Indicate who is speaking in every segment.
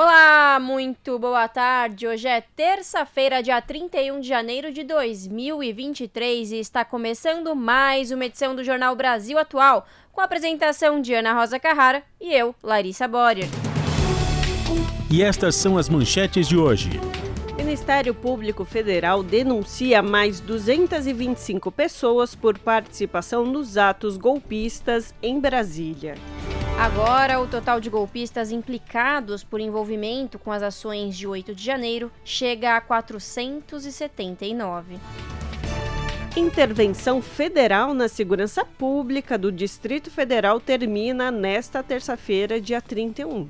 Speaker 1: Olá, muito boa tarde. Hoje é terça-feira, dia 31 de janeiro de 2023 e está começando mais uma edição do Jornal Brasil Atual, com a apresentação de Ana Rosa Carrara e eu, Larissa Borer.
Speaker 2: E estas são as manchetes de hoje.
Speaker 3: Ministério Público Federal denuncia mais 225 pessoas por participação nos atos golpistas em Brasília.
Speaker 1: Agora, o total de golpistas implicados por envolvimento com as ações de 8 de janeiro chega a 479.
Speaker 3: Intervenção federal na segurança pública do Distrito Federal termina nesta terça-feira, dia 31.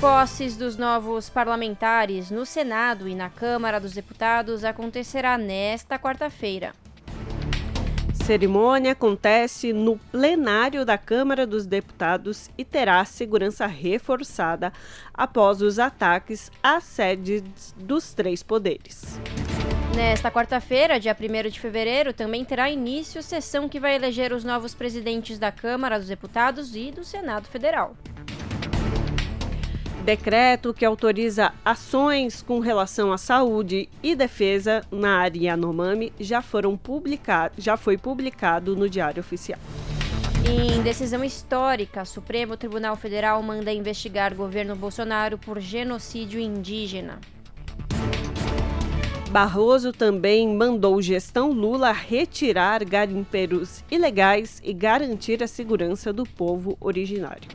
Speaker 1: Posses dos novos parlamentares no Senado e na Câmara dos Deputados acontecerá nesta quarta-feira
Speaker 3: cerimônia acontece no plenário da Câmara dos Deputados e terá segurança reforçada após os ataques às sedes dos três poderes.
Speaker 1: Nesta quarta-feira, dia 1 de fevereiro, também terá início sessão que vai eleger os novos presidentes da Câmara dos Deputados e do Senado Federal.
Speaker 3: Decreto que autoriza ações com relação à saúde e defesa na área Yanomami já foram publicado, já foi publicado no Diário Oficial.
Speaker 1: Em decisão histórica, Supremo Tribunal Federal manda investigar governo Bolsonaro por genocídio indígena.
Speaker 3: Barroso também mandou gestão Lula retirar garimpeiros ilegais e garantir a segurança do povo originário.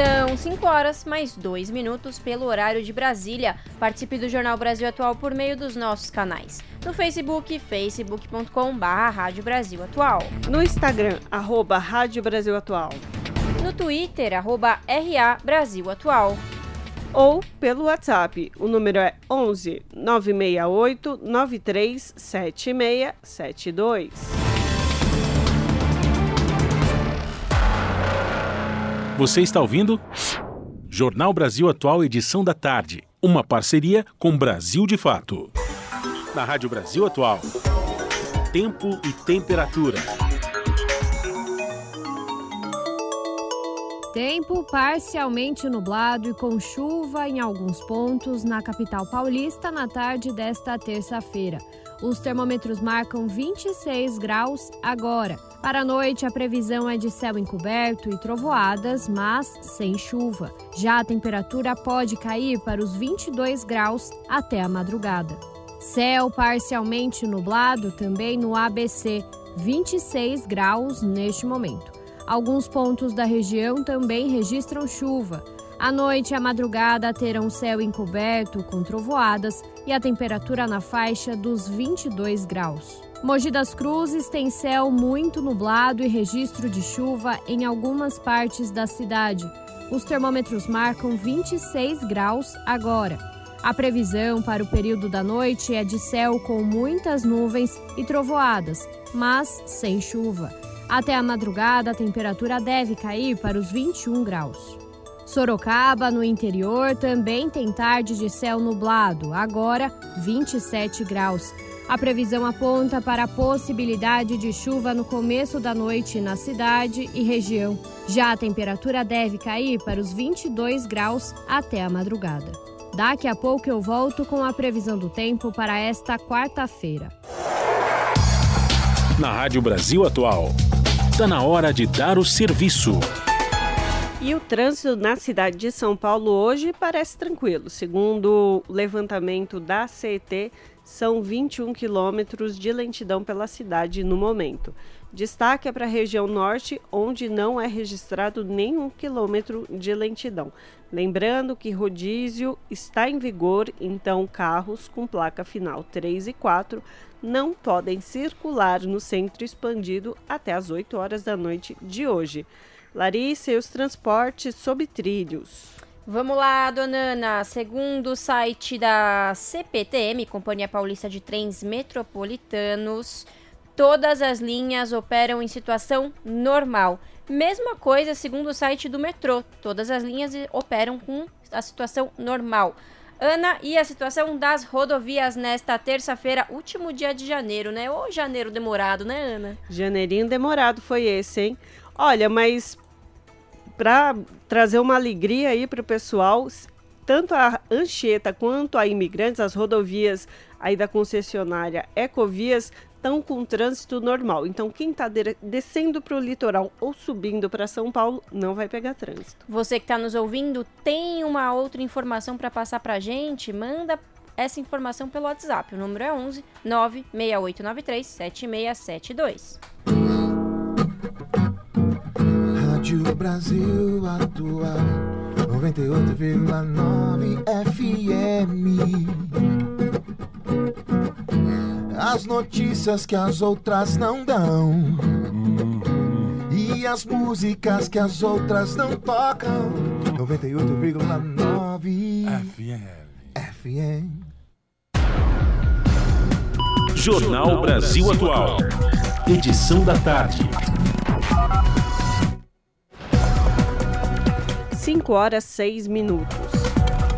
Speaker 1: São 5 horas mais 2 minutos pelo horário de Brasília. Participe do Jornal Brasil Atual por meio dos nossos canais. No Facebook, facebook.com.br Rádio Brasil Atual.
Speaker 3: No Instagram, arroba Rádio Brasil Atual.
Speaker 1: No Twitter, arroba RA Brasil Atual.
Speaker 3: Ou pelo WhatsApp, o número é 11 968 937672.
Speaker 2: Você está ouvindo? Jornal Brasil Atual, edição da tarde. Uma parceria com Brasil de Fato. Na Rádio Brasil Atual. Tempo e temperatura.
Speaker 4: Tempo parcialmente nublado e com chuva em alguns pontos na capital paulista na tarde desta terça-feira. Os termômetros marcam 26 graus agora. Para a noite, a previsão é de céu encoberto e trovoadas, mas sem chuva. Já a temperatura pode cair para os 22 graus até a madrugada. Céu parcialmente nublado também no ABC, 26 graus neste momento. Alguns pontos da região também registram chuva. À noite e à madrugada terão céu encoberto com trovoadas e a temperatura na faixa dos 22 graus. Mogi das Cruzes tem céu muito nublado e registro de chuva em algumas partes da cidade. Os termômetros marcam 26 graus agora. A previsão para o período da noite é de céu com muitas nuvens e trovoadas, mas sem chuva. Até a madrugada, a temperatura deve cair para os 21 graus. Sorocaba, no interior, também tem tarde de céu nublado, agora 27 graus. A previsão aponta para a possibilidade de chuva no começo da noite na cidade e região. Já a temperatura deve cair para os 22 graus até a madrugada. Daqui a pouco eu volto com a previsão do tempo para esta quarta-feira.
Speaker 2: Na Rádio Brasil Atual, está na hora de dar o serviço.
Speaker 3: E o trânsito na cidade de São Paulo hoje parece tranquilo. Segundo o levantamento da CET, são 21 quilômetros de lentidão pela cidade no momento. Destaque é para a região norte, onde não é registrado nenhum quilômetro de lentidão. Lembrando que rodízio está em vigor, então carros com placa final 3 e 4 não podem circular no centro expandido até as 8 horas da noite de hoje. Larissa e os transportes sob trilhos.
Speaker 1: Vamos lá, dona Ana. Segundo o site da CPTM, Companhia Paulista de Trens Metropolitanos, todas as linhas operam em situação normal. Mesma coisa segundo o site do metrô. Todas as linhas operam com a situação normal. Ana, e a situação das rodovias nesta terça-feira, último dia de janeiro, né? Ou janeiro demorado, né, Ana?
Speaker 3: Janeirinho demorado foi esse, hein? Olha, mas para trazer uma alegria aí para o pessoal, tanto a Anchieta quanto a imigrantes, as rodovias aí da concessionária Ecovias estão com trânsito normal. Então, quem está de descendo para o litoral ou subindo para São Paulo não vai pegar trânsito.
Speaker 1: Você que está nos ouvindo, tem uma outra informação para passar para a gente? Manda essa informação pelo WhatsApp. O número é 11 96893 7672.
Speaker 5: Rádio Brasil Atual 98,9 FM. As notícias que as outras não dão. E as músicas que as outras não tocam. 98,9 FM. FM.
Speaker 2: Jornal Brasil Atual. Edição da tarde.
Speaker 3: 5 horas 6 minutos.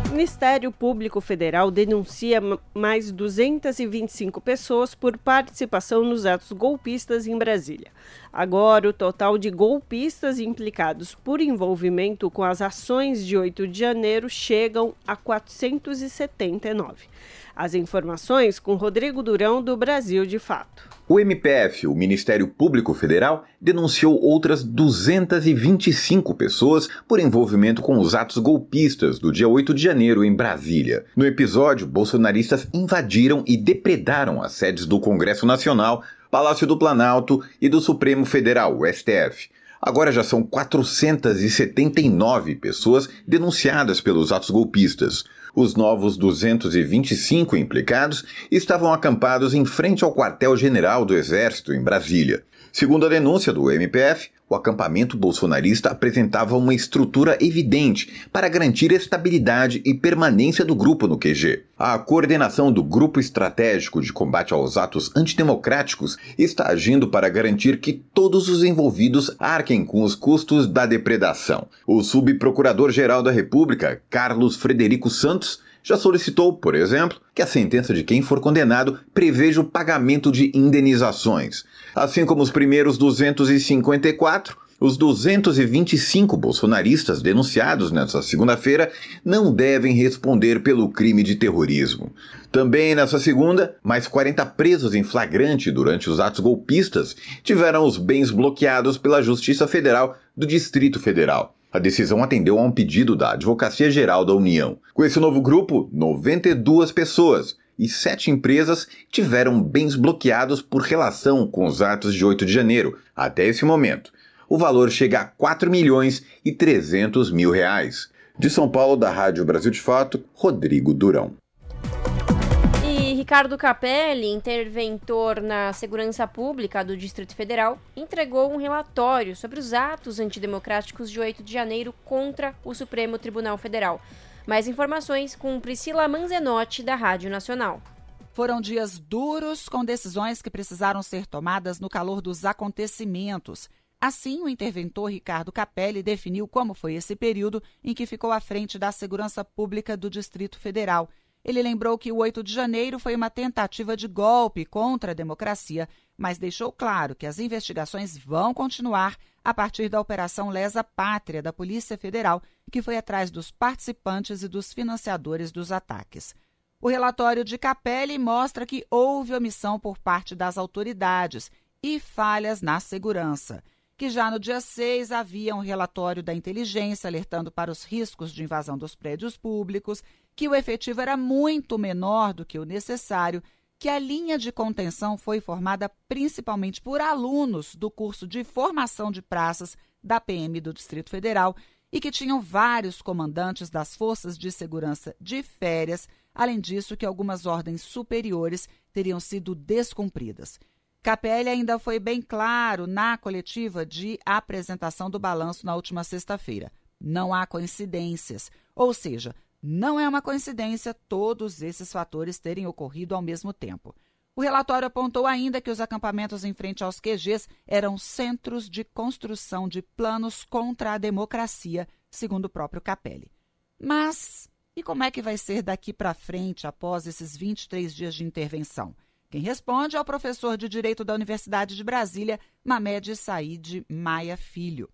Speaker 3: O Ministério Público Federal denuncia mais 225 pessoas por participação nos atos golpistas em Brasília. Agora, o total de golpistas implicados por envolvimento com as ações de 8 de janeiro chegam a 479. As informações com Rodrigo Durão, do Brasil de Fato.
Speaker 6: O MPF, o Ministério Público Federal, denunciou outras 225 pessoas por envolvimento com os atos golpistas do dia 8 de janeiro em Brasília. No episódio, bolsonaristas invadiram e depredaram as sedes do Congresso Nacional, Palácio do Planalto e do Supremo Federal, o STF. Agora já são 479 pessoas denunciadas pelos atos golpistas. Os novos 225 implicados estavam acampados em frente ao quartel-general do Exército, em Brasília. Segundo a denúncia do MPF, o acampamento bolsonarista apresentava uma estrutura evidente para garantir estabilidade e permanência do grupo no QG. A coordenação do Grupo Estratégico de Combate aos Atos Antidemocráticos está agindo para garantir que todos os envolvidos arquem com os custos da depredação. O subprocurador-geral da República, Carlos Frederico Santos, já solicitou, por exemplo, que a sentença de quem for condenado preveja o pagamento de indenizações. Assim como os primeiros 254, os 225 bolsonaristas denunciados nesta segunda-feira não devem responder pelo crime de terrorismo. Também nessa segunda, mais 40 presos em flagrante durante os atos golpistas tiveram os bens bloqueados pela Justiça Federal do Distrito Federal. A decisão atendeu a um pedido da Advocacia Geral da União. Com esse novo grupo, 92 pessoas e sete empresas tiveram bens bloqueados por relação com os atos de 8 de janeiro, até esse momento. O valor chega a 4 milhões e 300 mil reais. De São Paulo, da Rádio Brasil de Fato, Rodrigo Durão.
Speaker 1: Ricardo Capelli, interventor na segurança pública do Distrito Federal, entregou um relatório sobre os atos antidemocráticos de 8 de janeiro contra o Supremo Tribunal Federal. Mais informações com Priscila Manzenotti, da Rádio Nacional.
Speaker 7: Foram dias duros, com decisões que precisaram ser tomadas no calor dos acontecimentos. Assim, o interventor Ricardo Capelli definiu como foi esse período em que ficou à frente da segurança pública do Distrito Federal ele lembrou que o 8 de janeiro foi uma tentativa de golpe contra a democracia, mas deixou claro que as investigações vão continuar a partir da Operação Lesa Pátria da Polícia Federal, que foi atrás dos participantes e dos financiadores dos ataques. O relatório de Capelli mostra que houve omissão por parte das autoridades e falhas na segurança. Que já no dia 6 havia um relatório da inteligência alertando para os riscos de invasão dos prédios públicos que o efetivo era muito menor do que o necessário, que a linha de contenção foi formada principalmente por alunos do curso de formação de praças da PM do Distrito Federal e que tinham vários comandantes das forças de segurança de férias, além disso que algumas ordens superiores teriam sido descumpridas. Capelli ainda foi bem claro na coletiva de apresentação do balanço na última sexta-feira. não há coincidências. Ou seja, não é uma coincidência todos esses fatores terem ocorrido ao mesmo tempo. O relatório apontou ainda que os acampamentos em frente aos QGs eram centros de construção de planos contra a democracia, segundo o próprio Capelli. Mas e como é que vai ser daqui para frente após esses 23 dias de intervenção? Quem responde é o professor de Direito da Universidade de Brasília, Mamed Said Maia Filho.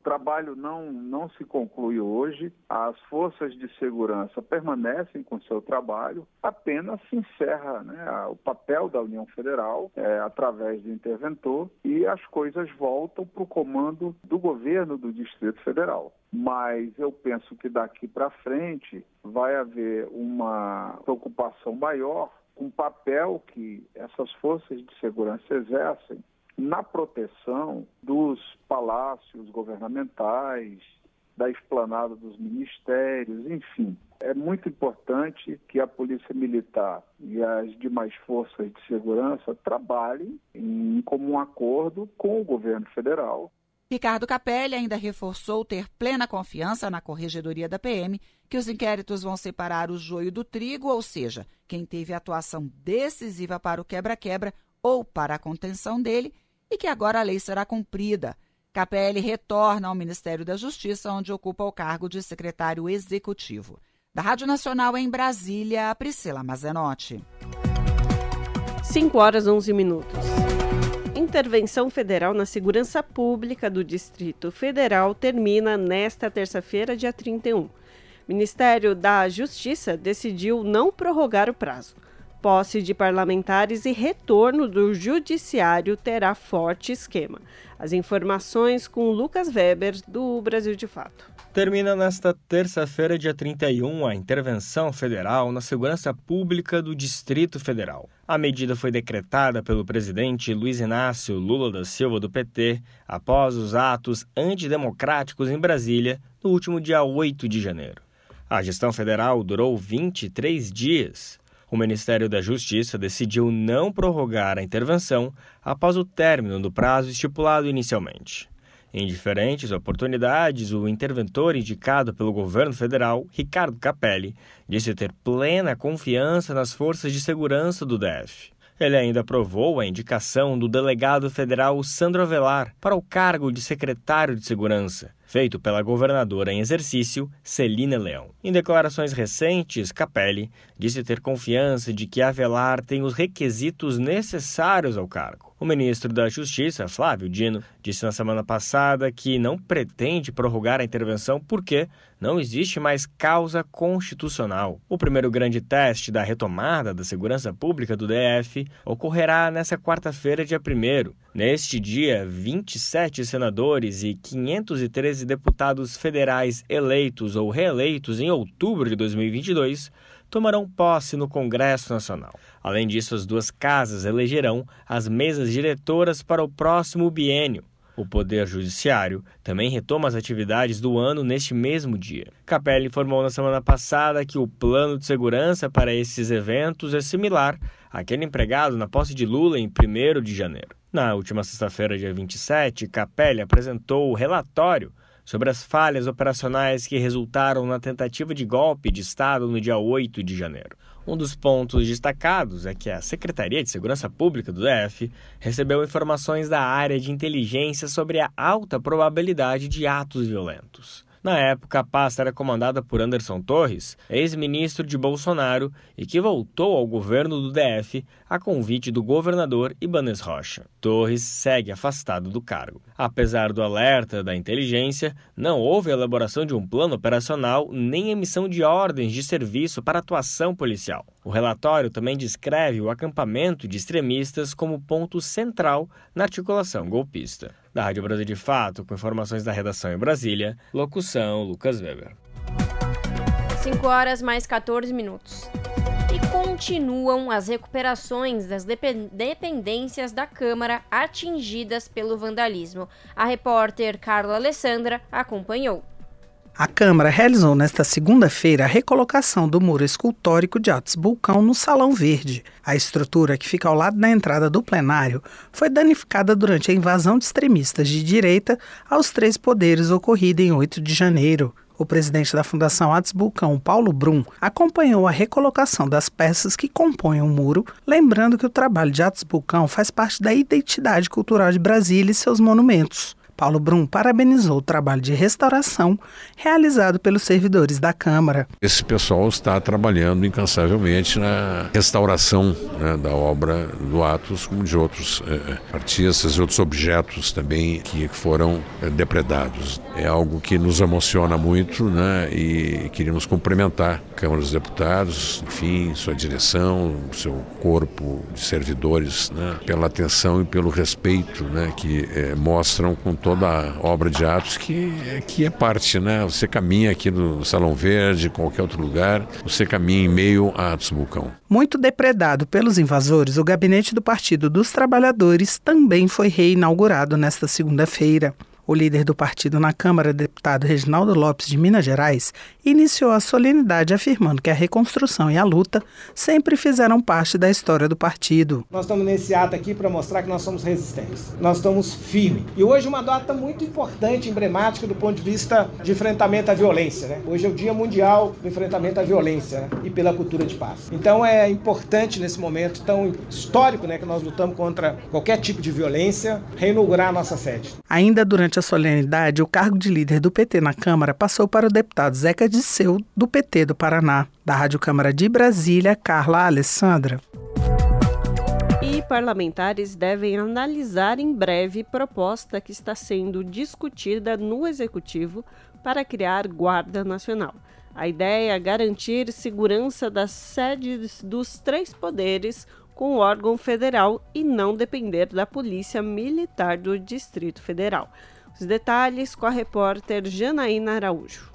Speaker 8: O trabalho não, não se conclui hoje, as forças de segurança permanecem com seu trabalho, apenas se encerra né, o papel da União Federal é, através do interventor e as coisas voltam para o comando do governo do Distrito Federal. Mas eu penso que daqui para frente vai haver uma preocupação maior com o papel que essas forças de segurança exercem na proteção dos palácios governamentais, da esplanada dos ministérios, enfim. É muito importante que a Polícia Militar e as demais forças de segurança trabalhem em comum acordo com o governo federal.
Speaker 7: Ricardo Capelli ainda reforçou ter plena confiança na Corregedoria da PM que os inquéritos vão separar o joio do trigo, ou seja, quem teve atuação decisiva para o quebra-quebra ou para a contenção dele e que agora a lei será cumprida. Capelli retorna ao Ministério da Justiça, onde ocupa o cargo de secretário executivo. Da Rádio Nacional em Brasília, Priscila Mazenotti.
Speaker 3: 5 horas 11 minutos. Intervenção federal na segurança pública do Distrito Federal termina nesta terça-feira, dia 31. Ministério da Justiça decidiu não prorrogar o prazo posse de parlamentares e retorno do judiciário terá forte esquema. As informações com Lucas Weber, do Brasil de Fato.
Speaker 9: Termina nesta terça-feira, dia 31, a intervenção federal na segurança pública do Distrito Federal. A medida foi decretada pelo presidente Luiz Inácio Lula da Silva, do PT, após os atos antidemocráticos em Brasília, no último dia 8 de janeiro. A gestão federal durou 23 dias o Ministério da Justiça decidiu não prorrogar a intervenção após o término do prazo estipulado inicialmente. Em diferentes oportunidades, o interventor indicado pelo governo federal, Ricardo Capelli, disse ter plena confiança nas forças de segurança do DF. Ele ainda aprovou a indicação do delegado federal Sandro Avelar para o cargo de secretário de Segurança, feito pela governadora em exercício, Celina Leão. Em declarações recentes, Capelli disse ter confiança de que Avelar tem os requisitos necessários ao cargo. O ministro da Justiça, Flávio Dino, disse na semana passada que não pretende prorrogar a intervenção porque não existe mais causa constitucional. O primeiro grande teste da retomada da segurança pública do DF ocorrerá nesta quarta-feira, dia 1. Neste dia, 27 senadores e 513 deputados federais eleitos ou reeleitos em outubro de 2022 tomarão posse no Congresso Nacional. Além disso, as duas casas elegerão as mesas diretoras para o próximo biênio. O Poder Judiciário também retoma as atividades do ano neste mesmo dia. Capelli informou na semana passada que o plano de segurança para esses eventos é similar àquele empregado na posse de Lula em 1 de janeiro. Na última sexta-feira, dia 27, Capelli apresentou o relatório sobre as falhas operacionais que resultaram na tentativa de golpe de Estado no dia 8 de janeiro. Um dos pontos destacados é que a Secretaria de Segurança Pública do DF recebeu informações da área de inteligência sobre a alta probabilidade de atos violentos. Na época, a pasta era comandada por Anderson Torres, ex-ministro de Bolsonaro e que voltou ao governo do DF a convite do governador Ibanez Rocha. Torres segue afastado do cargo. Apesar do alerta da inteligência, não houve elaboração de um plano operacional nem emissão de ordens de serviço para atuação policial. O relatório também descreve o acampamento de extremistas como ponto central na articulação golpista. Da Rádio Brasil de Fato, com informações da redação em Brasília, locução Lucas Weber.
Speaker 1: 5 horas mais 14 minutos. E continuam as recuperações das dependências da Câmara atingidas pelo vandalismo. A repórter Carla Alessandra acompanhou.
Speaker 10: A Câmara realizou nesta segunda-feira a recolocação do muro escultórico de Atos Bulcão no Salão Verde. A estrutura, que fica ao lado da entrada do plenário, foi danificada durante a invasão de extremistas de direita aos três poderes ocorrida em 8 de janeiro. O presidente da Fundação Atos Bulcão, Paulo Brum, acompanhou a recolocação das peças que compõem o muro, lembrando que o trabalho de Atos Bulcão faz parte da identidade cultural de Brasília e seus monumentos. Paulo Brum parabenizou o trabalho de restauração realizado pelos servidores da Câmara.
Speaker 11: Esse pessoal está trabalhando incansavelmente na restauração né, da obra do Atos, como de outros eh, artistas e outros objetos também que foram eh, depredados. É algo que nos emociona muito né, e queríamos cumprimentar a Câmara dos Deputados, enfim, sua direção, seu corpo de servidores, né, pela atenção e pelo respeito né, que eh, mostram com todo toda obra de Atos que, que é parte, né? Você caminha aqui no Salão Verde, qualquer outro lugar, você caminha em meio a Atos Vulcão.
Speaker 10: Muito depredado pelos invasores, o gabinete do Partido dos Trabalhadores também foi reinaugurado nesta segunda-feira. O líder do partido na Câmara, deputado Reginaldo Lopes de Minas Gerais, iniciou a solenidade afirmando que a reconstrução e a luta sempre fizeram parte da história do partido.
Speaker 12: Nós estamos nesse ato aqui para mostrar que nós somos resistentes, nós estamos firmes. E hoje uma data muito importante, emblemática do ponto de vista de enfrentamento à violência. Né? Hoje é o Dia Mundial do Enfrentamento à Violência né? e pela cultura de paz. Então é importante nesse momento tão histórico né, que nós lutamos contra qualquer tipo de violência, reinaugurar a nossa sede.
Speaker 10: Ainda durante a solenidade, o cargo de líder do PT na Câmara passou para o deputado Zeca Disseu, do PT do Paraná. Da Rádio Câmara de Brasília, Carla Alessandra.
Speaker 3: E parlamentares devem analisar em breve proposta que está sendo discutida no Executivo para criar Guarda Nacional. A ideia é garantir segurança das sedes dos três poderes com o órgão federal e não depender da Polícia Militar do Distrito Federal. Os detalhes com a repórter Janaína Araújo.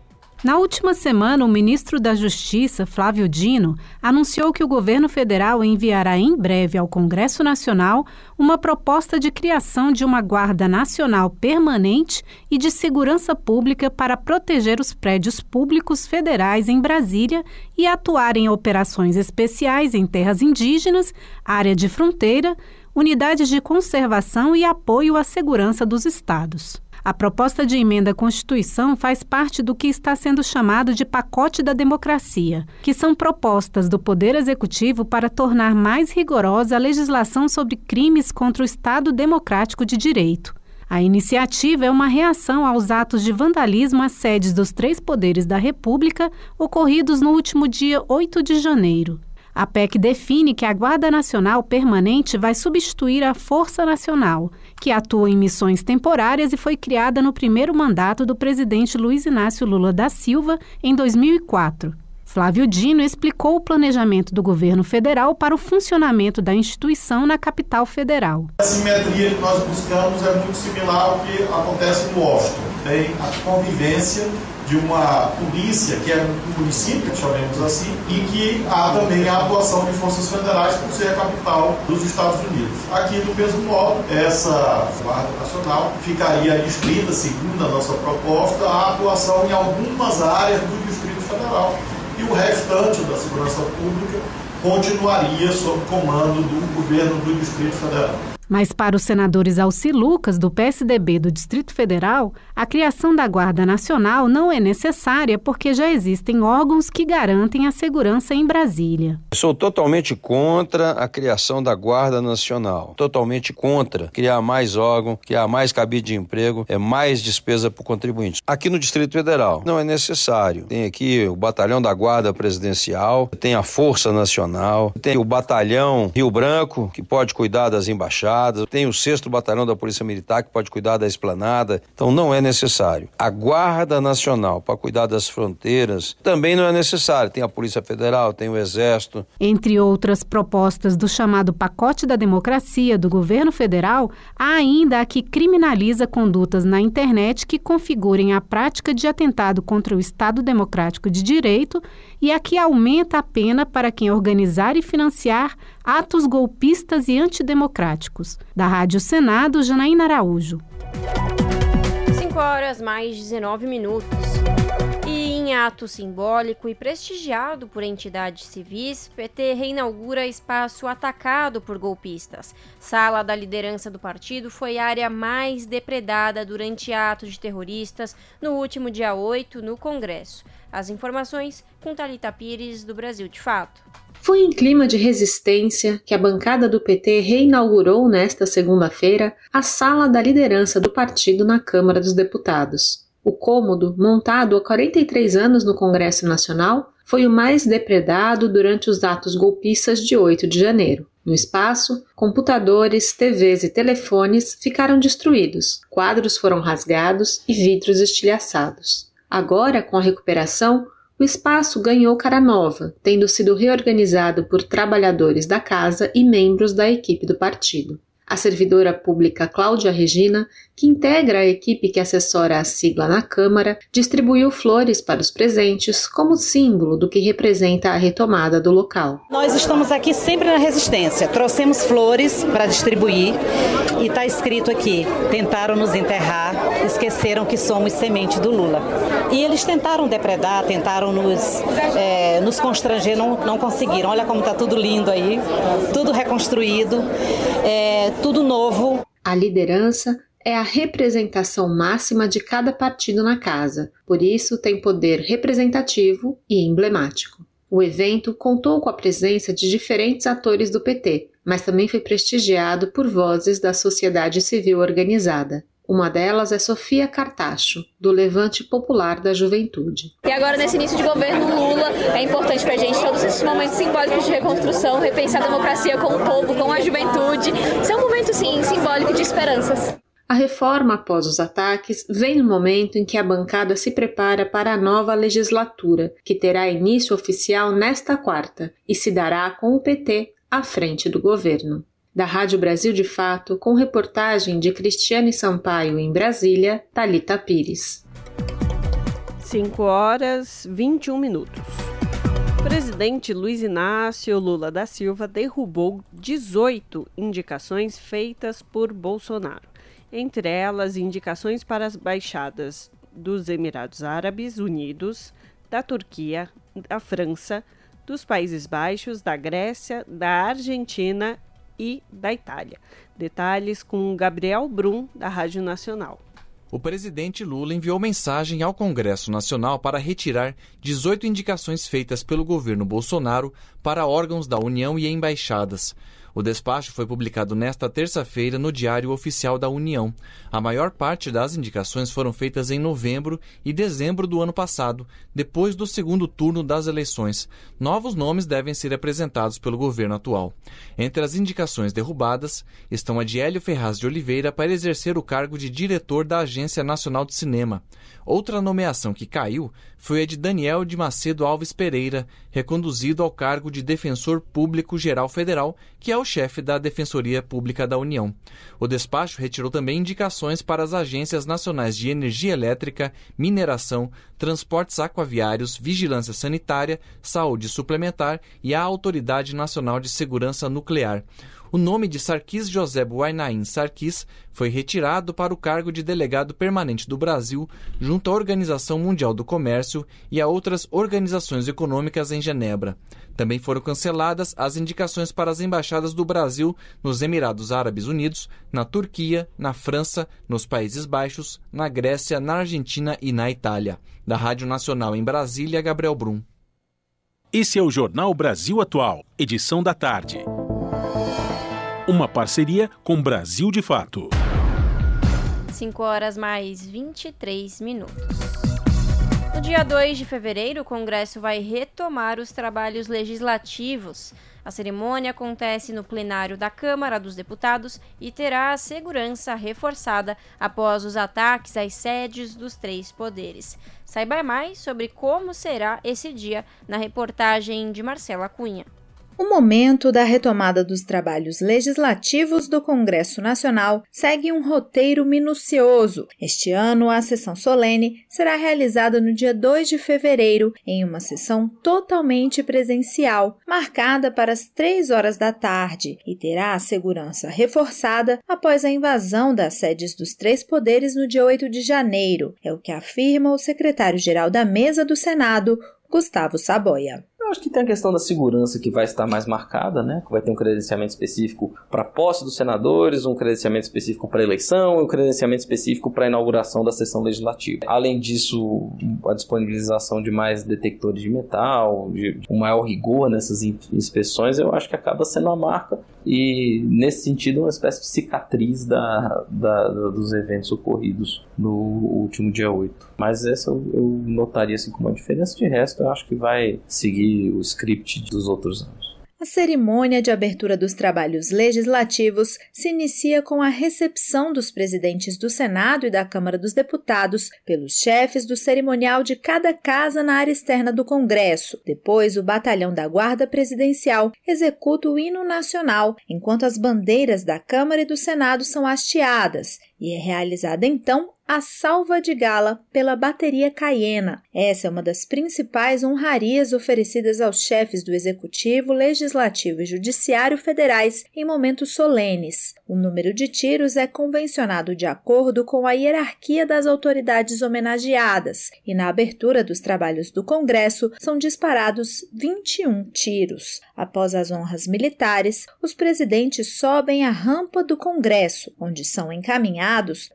Speaker 13: Na última semana, o ministro da Justiça, Flávio Dino, anunciou que o governo federal enviará em breve ao Congresso Nacional uma proposta de criação de uma Guarda Nacional permanente e de segurança pública para proteger os prédios públicos federais em Brasília e atuar em operações especiais em terras indígenas, área de fronteira, unidades de conservação e apoio à segurança dos estados. A proposta de emenda à Constituição faz parte do que está sendo chamado de pacote da democracia, que são propostas do Poder Executivo para tornar mais rigorosa a legislação sobre crimes contra o Estado Democrático de Direito. A iniciativa é uma reação aos atos de vandalismo às sedes dos três poderes da República ocorridos no último dia 8 de janeiro. A PEC define que a Guarda Nacional Permanente vai substituir a Força Nacional, que atua em missões temporárias e foi criada no primeiro mandato do presidente Luiz Inácio Lula da Silva em 2004. Flávio Dino explicou o planejamento do governo federal para o funcionamento da instituição na capital federal.
Speaker 14: A simetria que nós buscamos é muito similar ao que acontece no Washington. Tem a convivência de uma polícia, que é um município, chamemos assim, e que há também a atuação de forças federais por ser a capital dos Estados Unidos. Aqui, do mesmo modo, essa Guarda Nacional ficaria inscrita, segundo a nossa proposta, a atuação em algumas áreas do Distrito Federal. E o restante da segurança pública continuaria sob comando do governo do Distrito Federal.
Speaker 13: Mas para os senadores Alci Lucas, do PSDB do Distrito Federal, a criação da Guarda Nacional não é necessária porque já existem órgãos que garantem a segurança em Brasília.
Speaker 15: Sou totalmente contra a criação da Guarda Nacional. Totalmente contra criar mais órgão, criar mais cabide de emprego, é mais despesa para o contribuinte. Aqui no Distrito Federal não é necessário. Tem aqui o Batalhão da Guarda Presidencial, tem a Força Nacional, tem o Batalhão Rio Branco, que pode cuidar das embaixadas tem o sexto batalhão da Polícia Militar que pode cuidar da esplanada, então não é necessário. A Guarda Nacional para cuidar das fronteiras também não é necessário. Tem a Polícia Federal, tem o Exército.
Speaker 13: Entre outras propostas do chamado pacote da democracia do governo federal, há ainda a que criminaliza condutas na internet que configurem a prática de atentado contra o Estado Democrático de Direito e a que aumenta a pena para quem organizar e financiar atos golpistas e antidemocráticos. Da Rádio Senado, Janaína Araújo.
Speaker 1: 5 horas mais 19 minutos. Em ato simbólico e prestigiado por entidades civis, PT reinaugura espaço atacado por golpistas. Sala da liderança do partido foi a área mais depredada durante atos de terroristas no último dia 8 no Congresso. As informações com Talita Pires, do Brasil de Fato.
Speaker 16: Foi em clima de resistência que a bancada do PT reinaugurou nesta segunda-feira a sala da liderança do partido na Câmara dos Deputados. O cômodo, montado há 43 anos no Congresso Nacional, foi o mais depredado durante os atos golpistas de 8 de janeiro. No espaço, computadores, TVs e telefones ficaram destruídos, quadros foram rasgados e vidros estilhaçados. Agora, com a recuperação, o espaço ganhou cara nova, tendo sido reorganizado por trabalhadores da casa e membros da equipe do partido. A servidora pública Cláudia Regina, que integra a equipe que assessora a sigla na Câmara, distribuiu flores para os presentes como símbolo do que representa a retomada do local.
Speaker 17: Nós estamos aqui sempre na resistência. Trouxemos flores para distribuir e está escrito aqui: tentaram nos enterrar, esqueceram que somos semente do Lula. E eles tentaram depredar, tentaram nos, é, nos constranger, não, não conseguiram. Olha como está tudo lindo aí, tudo reconstruído. É, tudo novo.
Speaker 16: A liderança é a representação máxima de cada partido na casa, por isso tem poder representativo e emblemático. O evento contou com a presença de diferentes atores do PT, mas também foi prestigiado por vozes da sociedade civil organizada. Uma delas é Sofia Cartacho, do Levante Popular da Juventude.
Speaker 18: E agora, nesse início de governo Lula, é importante para a gente todos esses momentos simbólicos de reconstrução, repensar a democracia com o povo, com a juventude. Isso é um momento, sim, simbólico de esperanças.
Speaker 16: A reforma após os ataques vem no momento em que a bancada se prepara para a nova legislatura, que terá início oficial nesta quarta e se dará com o PT à frente do governo da Rádio Brasil de Fato, com reportagem de Cristiane Sampaio em Brasília, Talita Pires.
Speaker 3: 5 horas 21 minutos. O presidente Luiz Inácio Lula da Silva derrubou 18 indicações feitas por Bolsonaro. Entre elas, indicações para as baixadas dos Emirados Árabes Unidos, da Turquia, da França, dos Países Baixos, da Grécia, da Argentina e da Itália. Detalhes com Gabriel Brum, da Rádio Nacional.
Speaker 19: O presidente Lula enviou mensagem ao Congresso Nacional para retirar 18 indicações feitas pelo governo Bolsonaro para órgãos da União e embaixadas. O despacho foi publicado nesta terça-feira no Diário Oficial da União. A maior parte das indicações foram feitas em novembro e dezembro do ano passado, depois do segundo turno das eleições. Novos nomes devem ser apresentados pelo governo atual. Entre as indicações derrubadas estão a de Hélio Ferraz de Oliveira para exercer o cargo de diretor da Agência Nacional de Cinema. Outra nomeação que caiu foi a de Daniel de Macedo Alves Pereira, reconduzido ao cargo de Defensor Público Geral Federal, que é o chefe da Defensoria Pública da União. O despacho retirou também indicações para as agências nacionais de energia elétrica, mineração, transportes aquaviários, vigilância sanitária, saúde suplementar e a Autoridade Nacional de Segurança Nuclear o nome de Sarkis José Buainain Sarkis foi retirado para o cargo de delegado permanente do Brasil junto à Organização Mundial do Comércio e a outras organizações econômicas em Genebra. Também foram canceladas as indicações para as embaixadas do Brasil nos Emirados Árabes Unidos, na Turquia, na França, nos Países Baixos, na Grécia, na Argentina e na Itália. Da Rádio Nacional em Brasília, Gabriel Brum.
Speaker 2: Esse é o Jornal Brasil Atual, edição da tarde uma parceria com Brasil de Fato.
Speaker 1: 5 horas mais 23 minutos. No dia 2 de fevereiro, o Congresso vai retomar os trabalhos legislativos. A cerimônia acontece no plenário da Câmara dos Deputados e terá a segurança reforçada após os ataques às sedes dos três poderes. Saiba mais sobre como será esse dia na reportagem de Marcela Cunha.
Speaker 20: O momento da retomada dos trabalhos legislativos do Congresso Nacional segue um roteiro minucioso. Este ano, a sessão solene será realizada no dia 2 de fevereiro, em uma sessão totalmente presencial, marcada para as 3 horas da tarde, e terá a segurança reforçada após a invasão das sedes dos três poderes no dia 8 de janeiro. É o que afirma o secretário-geral da Mesa do Senado, Gustavo Saboia.
Speaker 21: Eu acho que tem a questão da segurança que vai estar mais marcada, né? Que vai ter um credenciamento específico para a posse dos senadores, um credenciamento específico para eleição e um credenciamento específico para a inauguração da sessão legislativa. Além disso, a disponibilização de mais detectores de metal, de um maior rigor nessas inspeções, eu acho que acaba sendo a marca e, nesse sentido, uma espécie de cicatriz da, da, dos eventos ocorridos no último dia 8. Mas essa eu, eu notaria assim como uma diferença. De resto, eu acho que vai seguir o script dos outros anos.
Speaker 20: A cerimônia de abertura dos trabalhos legislativos se inicia com a recepção dos presidentes do Senado e da Câmara dos Deputados pelos chefes do cerimonial de cada casa na área externa do Congresso. Depois, o batalhão da Guarda Presidencial executa o hino nacional, enquanto as bandeiras da Câmara e do Senado são hasteadas, e é realizada então a salva de gala pela bateria caiena. Essa é uma das principais honrarias oferecidas aos chefes do Executivo, Legislativo e Judiciário federais em momentos solenes. O número de tiros é convencionado de acordo com a hierarquia das autoridades homenageadas, e na abertura dos trabalhos do Congresso são disparados 21 tiros. Após as honras militares, os presidentes sobem a rampa do Congresso, onde são encaminhados,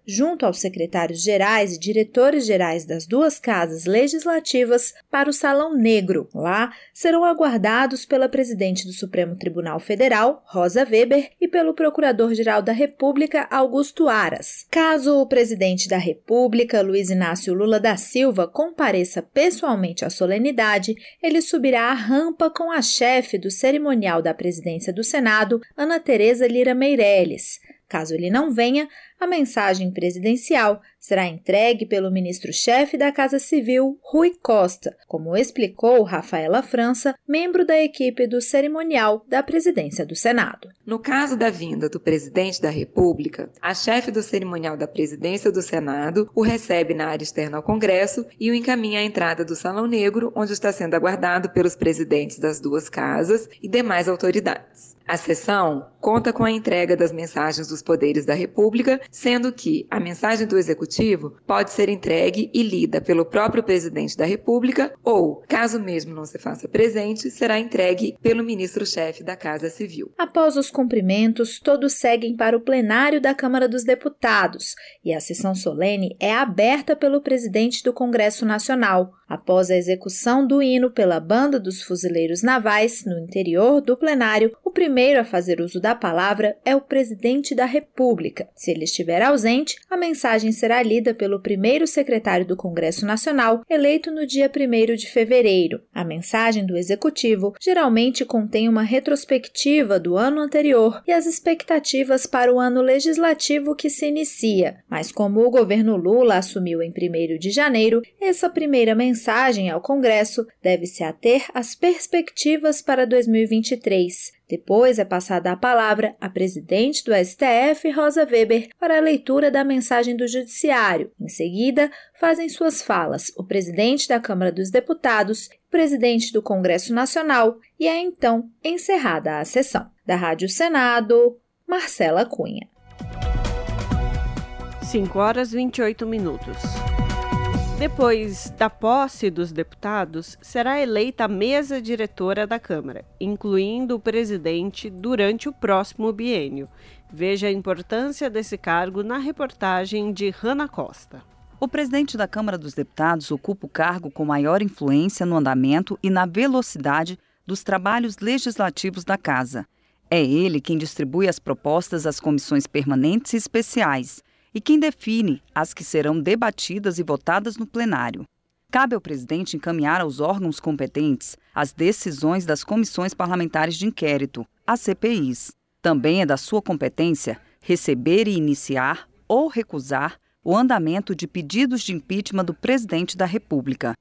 Speaker 20: junto ao secretário secretários gerais e diretores gerais das duas casas legislativas para o Salão Negro. Lá serão aguardados pela presidente do Supremo Tribunal Federal, Rosa Weber, e pelo Procurador-Geral da República, Augusto Aras. Caso o presidente da República, Luiz Inácio Lula da Silva, compareça pessoalmente à solenidade, ele subirá a rampa com a chefe do cerimonial da presidência do Senado, Ana Tereza Lira Meirelles. Caso ele não venha, a mensagem presidencial será entregue pelo ministro-chefe da Casa Civil, Rui Costa, como explicou Rafaela França, membro da equipe do cerimonial da presidência do Senado.
Speaker 22: No caso da vinda do presidente da República, a chefe do cerimonial da presidência do Senado o recebe na área externa ao Congresso e o encaminha à entrada do Salão Negro, onde está sendo aguardado pelos presidentes das duas casas e demais autoridades. A sessão conta com a entrega das mensagens dos poderes da República, sendo que a mensagem do Executivo pode ser entregue e lida pelo próprio presidente da República ou, caso mesmo não se faça presente, será entregue pelo ministro-chefe da Casa Civil.
Speaker 20: Após os cumprimentos, todos seguem para o plenário da Câmara dos Deputados e a sessão solene é aberta pelo presidente do Congresso Nacional. Após a execução do hino pela Banda dos Fuzileiros Navais no interior do plenário, o primeiro a fazer uso da palavra é o presidente da República. Se ele estiver ausente, a mensagem será lida pelo primeiro secretário do Congresso Nacional, eleito no dia 1 de fevereiro. A mensagem do executivo geralmente contém uma retrospectiva do ano anterior e as expectativas para o ano legislativo que se inicia. Mas como o governo Lula assumiu em 1 de janeiro, essa primeira mensagem ao Congresso deve se ater às perspectivas para 2023. Depois é passada a palavra à presidente do STF, Rosa Weber, para a leitura da mensagem do Judiciário. Em seguida, fazem suas falas o presidente da Câmara dos Deputados, o presidente do Congresso Nacional e é então encerrada a sessão. Da Rádio Senado, Marcela Cunha.
Speaker 3: 5 horas e 28 minutos. Depois da posse dos deputados, será eleita a mesa diretora da Câmara, incluindo o presidente durante o próximo biênio. Veja a importância desse cargo na reportagem de Rana Costa.
Speaker 23: O presidente da Câmara dos Deputados ocupa o cargo com maior influência no andamento e na velocidade dos trabalhos legislativos da Casa. É ele quem distribui as propostas às comissões permanentes e especiais e quem define as que serão debatidas e votadas no plenário. Cabe ao presidente encaminhar aos órgãos competentes as decisões das comissões parlamentares de inquérito, as CPIs. Também é da sua competência receber e iniciar ou recusar o andamento de pedidos de impeachment do presidente da República.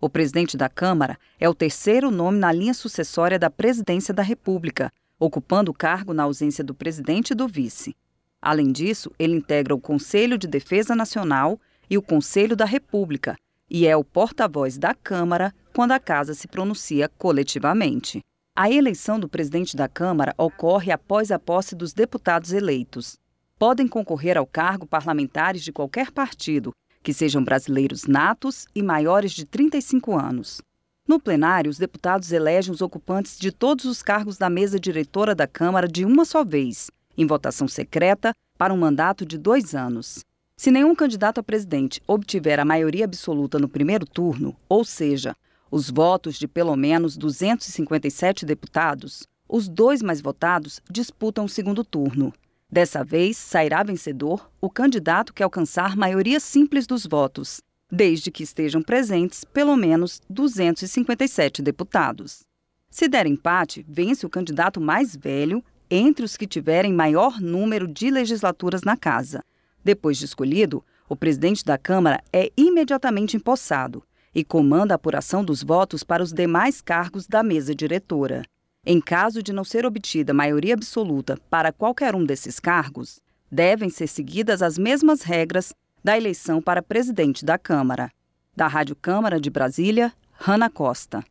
Speaker 23: O presidente da Câmara é o terceiro nome na linha sucessória da presidência da República, ocupando o cargo na ausência do presidente e do vice. Além disso, ele integra o Conselho de Defesa Nacional e o Conselho da República e é o porta-voz da Câmara quando a Casa se pronuncia coletivamente. A eleição do presidente da Câmara ocorre após a posse dos deputados eleitos. Podem concorrer ao cargo parlamentares de qualquer partido, que sejam brasileiros natos e maiores de 35 anos. No plenário, os deputados elegem os ocupantes de todos os cargos da mesa diretora da Câmara de uma só vez, em votação secreta, para um mandato de dois anos. Se nenhum candidato a presidente obtiver a maioria absoluta no primeiro turno, ou seja, os votos de pelo menos 257 deputados, os dois mais votados disputam o segundo turno. Dessa vez, sairá vencedor o candidato que alcançar maioria simples dos votos, desde que estejam presentes pelo menos 257 deputados. Se der empate, vence o candidato mais velho entre os que tiverem maior número de legislaturas na casa. Depois de escolhido, o presidente da Câmara é imediatamente empossado e comanda a apuração dos votos para os demais cargos da mesa diretora. Em caso de não ser obtida maioria absoluta para qualquer um desses cargos, devem ser seguidas as mesmas regras da eleição para presidente da Câmara. Da Rádio Câmara de Brasília, Rana Costa.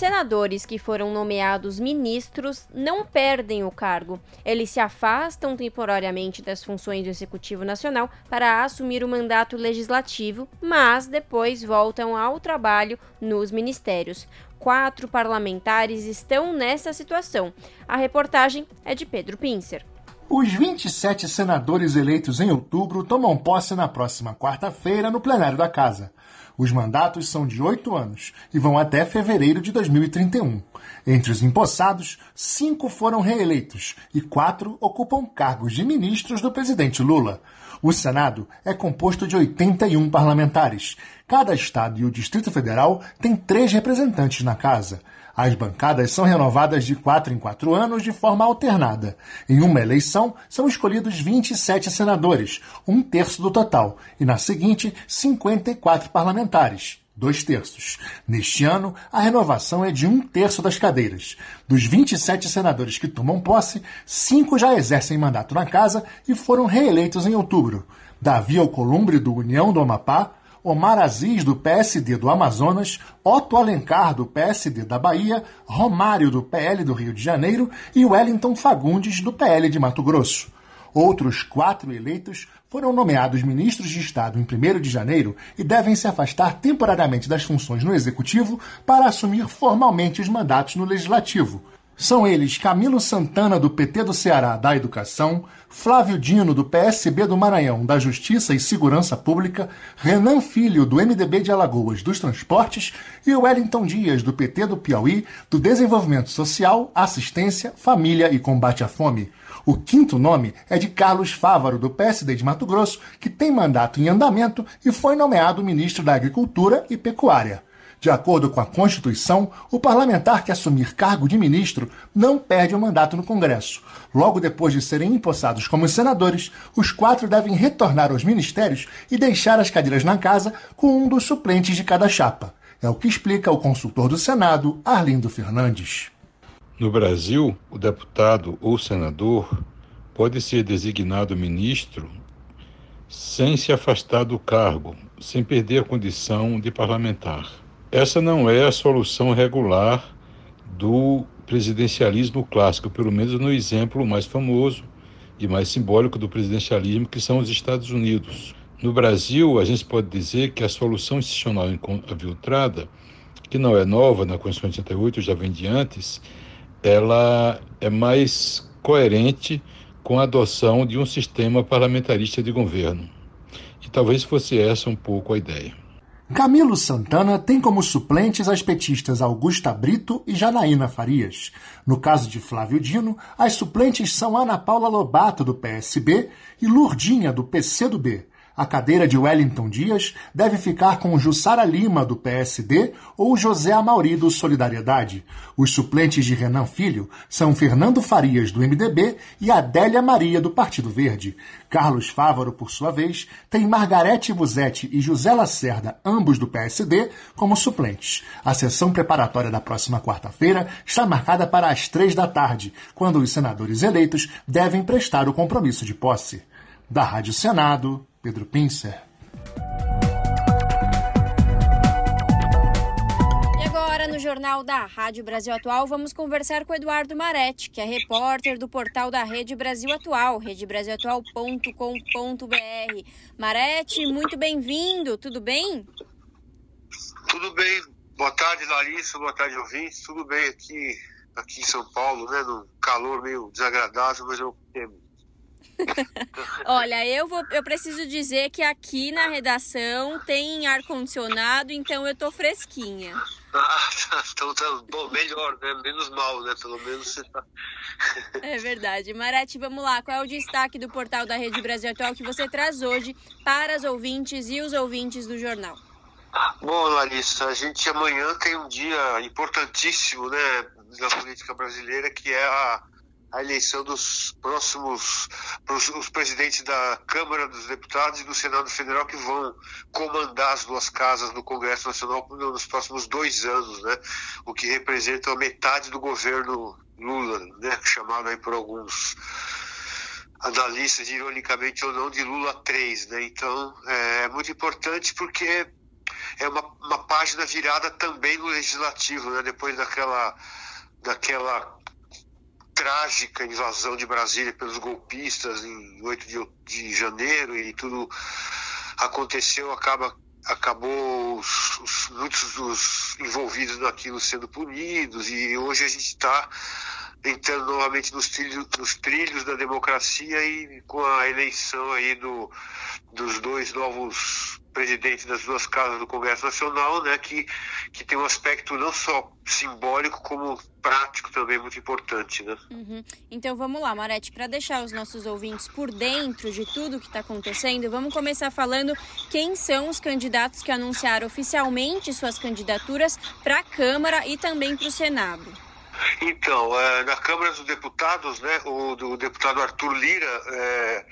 Speaker 1: Senadores que foram nomeados ministros não perdem o cargo. Eles se afastam temporariamente das funções do Executivo Nacional para assumir o mandato legislativo, mas depois voltam ao trabalho nos ministérios quatro parlamentares estão nessa situação. A reportagem é de Pedro Pincer.
Speaker 24: Os 27 senadores eleitos em outubro tomam posse na próxima quarta-feira no plenário da Casa. Os mandatos são de oito anos e vão até fevereiro de 2031. Entre os empossados, cinco foram reeleitos e quatro ocupam cargos de ministros do presidente Lula. O Senado é composto de 81 parlamentares. Cada estado e o Distrito Federal tem três representantes na casa. As bancadas são renovadas de quatro em quatro anos de forma alternada. Em uma eleição, são escolhidos 27 senadores, um terço do total, e na seguinte, 54 parlamentares dois terços. Neste ano, a renovação é de um terço das cadeiras. Dos 27 senadores que tomam posse, cinco já exercem mandato na casa e foram reeleitos em outubro. Davi Alcolumbre, do União do Amapá, Omar Aziz, do PSD do Amazonas, Otto Alencar, do PSD da Bahia, Romário, do PL do Rio de Janeiro e Wellington Fagundes, do PL de Mato Grosso. Outros quatro eleitos foram nomeados ministros de Estado em 1 de janeiro e devem se afastar temporariamente das funções no Executivo para assumir formalmente os mandatos no Legislativo. São eles Camilo Santana, do PT do Ceará, da Educação, Flávio Dino, do PSB do Maranhão, da Justiça e Segurança Pública, Renan Filho, do MDB de Alagoas, dos Transportes, e Wellington Dias, do PT do Piauí, do Desenvolvimento Social, Assistência, Família e Combate à Fome. O quinto nome é de Carlos Fávaro, do PSD de Mato Grosso, que tem mandato em andamento e foi nomeado ministro da Agricultura e Pecuária. De acordo com a Constituição, o parlamentar que assumir cargo de ministro não perde o mandato no Congresso. Logo depois de serem empossados como senadores, os quatro devem retornar aos ministérios e deixar as cadeiras na casa com um dos suplentes de cada chapa. É o que explica o consultor do Senado, Arlindo Fernandes.
Speaker 25: No Brasil, o deputado ou senador pode ser designado ministro sem se afastar do cargo, sem perder a condição de parlamentar. Essa não é a solução regular do presidencialismo clássico, pelo menos no exemplo mais famoso e mais simbólico do presidencialismo, que são os Estados Unidos. No Brasil, a gente pode dizer que a solução institucional infiltrada, que não é nova na Constituição de 88, já vem de antes, ela é mais coerente com a adoção de um sistema parlamentarista de governo. E talvez fosse essa um pouco a ideia.
Speaker 24: Camilo Santana tem como suplentes as petistas Augusta Brito e Janaína Farias. No caso de Flávio Dino, as suplentes são Ana Paula Lobato, do PSB, e Lurdinha, do PCdoB. A cadeira de Wellington Dias deve ficar com Jussara Lima, do PSD, ou José Amauri, do Solidariedade. Os suplentes de Renan Filho são Fernando Farias, do MDB, e Adélia Maria, do Partido Verde. Carlos Fávaro, por sua vez, tem Margarete Buzetti e José Lacerda, ambos do PSD, como suplentes. A sessão preparatória da próxima quarta-feira está marcada para as três da tarde, quando os senadores eleitos devem prestar o compromisso de posse. Da Rádio Senado, Pedro Pincer.
Speaker 1: E agora, no Jornal da Rádio Brasil Atual, vamos conversar com Eduardo Maretti, que é repórter do portal da Rede Brasil Atual, redebrasilatual.com.br. Maretti, muito bem-vindo, tudo bem?
Speaker 26: Tudo bem. Boa tarde, Larissa, boa tarde, ouvintes. Tudo bem aqui, aqui em São Paulo, né? No calor meio desagradável, mas eu
Speaker 1: Olha, eu vou, eu preciso dizer que aqui na redação tem ar condicionado, então eu tô fresquinha.
Speaker 26: Ah, então tá bom, melhor, né? Menos mal, né? Pelo menos você tá.
Speaker 1: É verdade. Marete, vamos lá. Qual é o destaque do portal da Rede Brasil Atual que você traz hoje para as ouvintes e os ouvintes do jornal?
Speaker 26: Bom, Larissa, a gente amanhã tem um dia importantíssimo, né, na política brasileira, que é a a eleição dos próximos os presidentes da Câmara dos Deputados e do Senado Federal que vão comandar as duas casas do Congresso Nacional nos próximos dois anos, né? O que representa a metade do governo Lula, né? Chamado aí por alguns analistas, ironicamente ou não, de Lula 3, né? Então é muito importante porque é uma, uma página virada também no legislativo, né? Depois daquela daquela trágica invasão de Brasília pelos golpistas em 8 de, de janeiro e tudo aconteceu, acaba acabou os, os, muitos dos envolvidos naquilo sendo punidos. E hoje a gente está entrando novamente nos trilhos, nos trilhos da democracia e com a eleição aí do, dos dois novos presidente das duas casas do Congresso Nacional, né, que, que tem um aspecto não só simbólico, como prático também muito importante. Né?
Speaker 1: Uhum. Então vamos lá, Marete, para deixar os nossos ouvintes por dentro de tudo que está acontecendo, vamos começar falando quem são os candidatos que anunciaram oficialmente suas candidaturas para a Câmara e também para o Senado.
Speaker 26: Então, é, na Câmara dos Deputados, né, o, do deputado Arthur Lira é,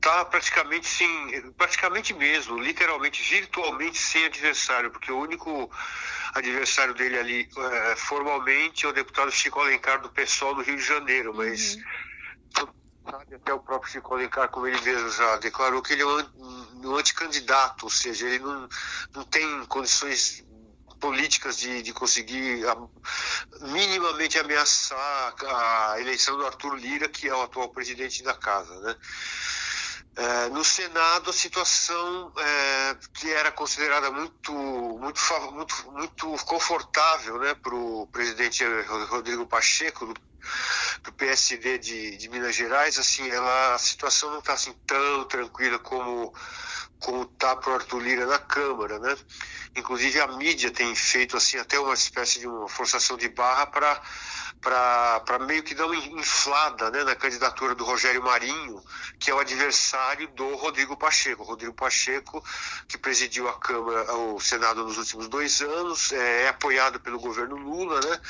Speaker 26: tá praticamente sim, praticamente mesmo, literalmente, virtualmente sem adversário, porque o único adversário dele ali é, formalmente é o deputado Chico Alencar do PSOL do Rio de Janeiro, mas uhum. sabe, até o próprio Chico Alencar, como ele mesmo já declarou, que ele é um, um anticandidato, ou seja, ele não, não tem condições políticas de, de conseguir a, minimamente ameaçar a eleição do Arthur Lira, que é o atual presidente da casa, né? É, no Senado, a situação é, que era considerada muito, muito, muito, muito confortável né, para o presidente Rodrigo Pacheco, do, do PSD de, de, Minas Gerais, assim, ela, a situação não está assim, tão tranquila como como está para o Arthur Lira na Câmara, né? Inclusive a mídia tem feito assim até uma espécie de uma forçação de barra para para meio que dar uma inflada né, na candidatura do Rogério Marinho, que é o adversário do Rodrigo Pacheco. Rodrigo Pacheco, que presidiu a Câmara, o Senado nos últimos dois anos, é, é apoiado pelo governo Lula, né?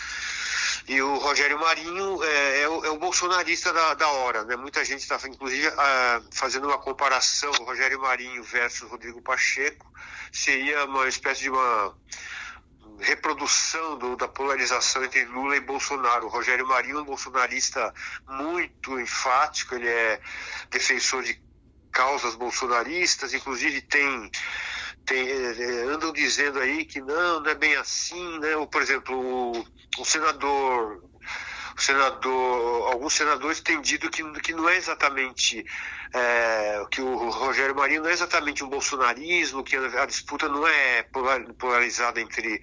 Speaker 26: E o Rogério Marinho é, é, o, é o, bolsonarista da, da hora, né? Muita gente está, inclusive, ah, fazendo uma comparação, Rogério Marinho versus Rodrigo Pacheco, seria uma espécie de uma reprodução do, da polarização entre Lula e Bolsonaro. O Rogério Marinho é um bolsonarista muito enfático, ele é defensor de causas bolsonaristas, inclusive tem, tem é, andam dizendo aí que não, não é bem assim, né? Ou, por exemplo, o, o senador senador, alguns senadores têm dito que, que não é exatamente é, que o Rogério Marinho não é exatamente um bolsonarismo, que a, a disputa não é polarizada entre,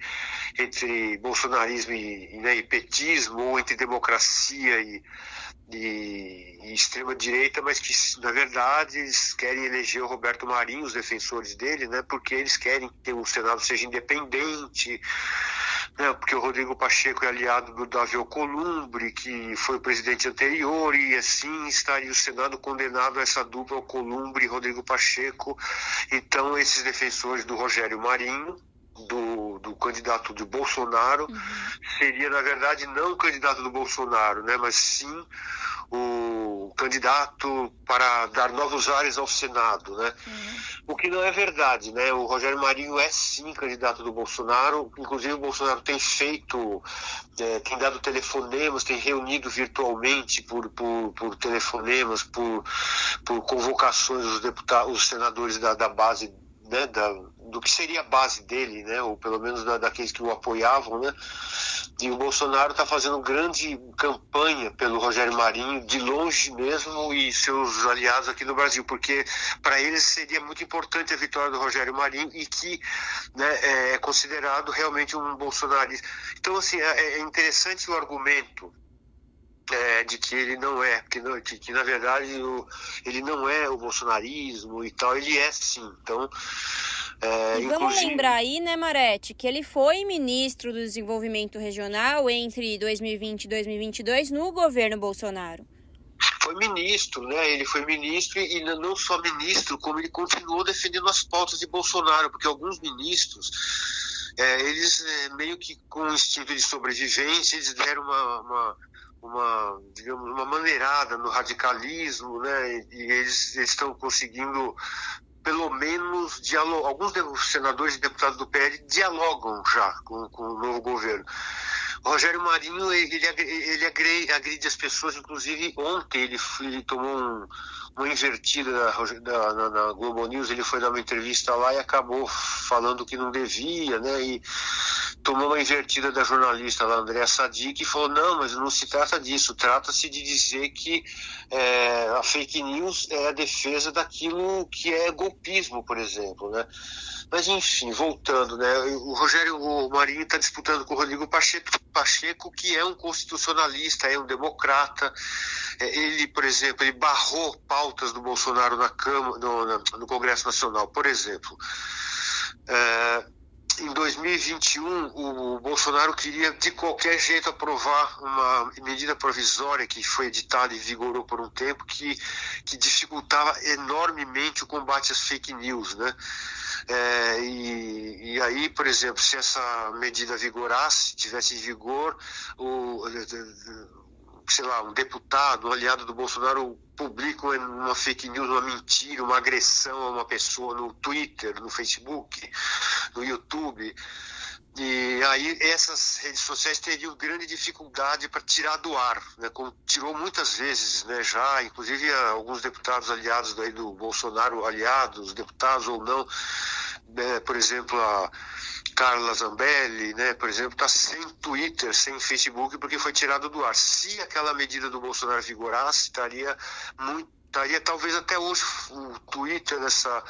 Speaker 26: entre bolsonarismo e, né, e petismo, ou entre democracia e, e, e extrema-direita, mas que, na verdade, eles querem eleger o Roberto Marinho, os defensores dele, né, porque eles querem que o Senado seja independente, né, porque o Rodrigo Pacheco é aliado do Davi Alcolumbre, que foi o presidente anterior, e assim estaria o Senado condenado a essa dupla Alcolumbre e Rodrigo Pacheco. Então, esses defensores do Rogério Marinho, do, do candidato de Bolsonaro, uhum. seria, na verdade, não o candidato do Bolsonaro, né, mas sim o candidato para dar novos ares ao Senado, né? Uhum. O que não é verdade, né? O Rogério Marinho é sim candidato do Bolsonaro, inclusive o Bolsonaro tem feito, é, tem dado telefonemas, tem reunido virtualmente por, por, por telefonemas, por, por convocações os deputados, os senadores da, da base, né? Da, do que seria a base dele, né? Ou pelo menos da, daqueles que o apoiavam, né? E o Bolsonaro está fazendo grande campanha pelo Rogério Marinho, de longe mesmo, e seus aliados aqui no Brasil, porque para eles seria muito importante a vitória do Rogério Marinho e que né, é considerado realmente um bolsonarista. Então, assim, é, é interessante o argumento é, de que ele não é, que, não, que, que na verdade o, ele não é o bolsonarismo e tal, ele é sim. Então,
Speaker 1: é, e vamos lembrar aí, né, Marete, que ele foi ministro do Desenvolvimento Regional entre 2020 e 2022 no governo Bolsonaro.
Speaker 26: Foi ministro, né? Ele foi ministro e não só ministro, como ele continuou defendendo as pautas de Bolsonaro, porque alguns ministros, é, eles é, meio que com o instinto de sobrevivência, eles deram uma, uma uma, digamos, uma maneirada no radicalismo, né? E eles estão conseguindo pelo menos alguns senadores e deputados do PL dialogam já com, com o novo governo. O Rogério Marinho ele, ele agride, agride as pessoas, inclusive ontem ele, ele tomou um, uma invertida da, na, na, Globo News, ele foi dar uma entrevista lá e acabou falando que não devia, né? E tomou uma invertida da jornalista lá, Andréa Sadi, que falou, não, mas não se trata disso, trata-se de dizer que é, a fake news é a defesa daquilo que é golpismo, por exemplo, né? Mas enfim, voltando, né? O Rogério Marinho está disputando com o Rodrigo Pacheco, Pacheco, que é um constitucionalista, é um democrata. É, ele, por exemplo, ele barrou pautas do Bolsonaro na Câmara, no, no Congresso Nacional, por exemplo. É, em 2021, o Bolsonaro queria de qualquer jeito aprovar uma medida provisória que foi editada e vigorou por um tempo que, que dificultava enormemente o combate às fake news, né? É, e, e, aí, por exemplo, se essa medida vigorasse, tivesse em vigor, o, sei lá, um deputado, um aliado do Bolsonaro publica uma fake news, uma mentira, uma agressão a uma pessoa no Twitter, no Facebook, no YouTube. E aí essas redes sociais teriam grande dificuldade para tirar do ar, né? Como tirou muitas vezes, né? Já, inclusive alguns deputados aliados daí do Bolsonaro, aliados, deputados ou não, né? por exemplo, a Carla Zambelli, né, por exemplo, está sem Twitter, sem Facebook, porque foi tirado do ar. Se aquela medida do Bolsonaro vigorasse, estaria muito, estaria talvez até hoje o Twitter dessa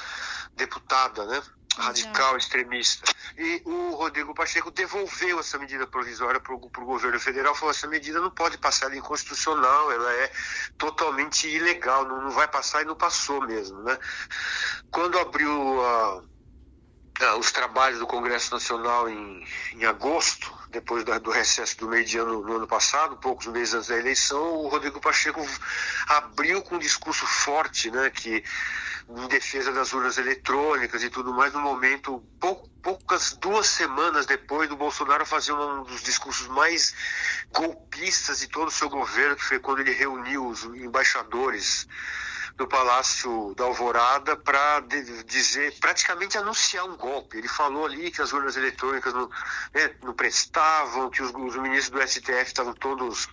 Speaker 26: deputada, né? radical extremista. E o Rodrigo Pacheco devolveu essa medida provisória para o governo federal, falou essa medida não pode passar, ela é inconstitucional, ela é totalmente ilegal, não, não vai passar e não passou mesmo. Né? Quando abriu a os trabalhos do Congresso Nacional em, em agosto, depois da, do recesso do meio de ano no ano passado, poucos meses antes da eleição, o Rodrigo Pacheco abriu com um discurso forte, né, que em defesa das urnas eletrônicas e tudo mais, no momento, pou, poucas duas semanas depois do Bolsonaro fazer um dos discursos mais golpistas de todo o seu governo, que foi quando ele reuniu os embaixadores do Palácio da Alvorada para dizer, praticamente anunciar um golpe. Ele falou ali que as urnas eletrônicas não, né, não prestavam, que os, os, ministros do STF estavam todos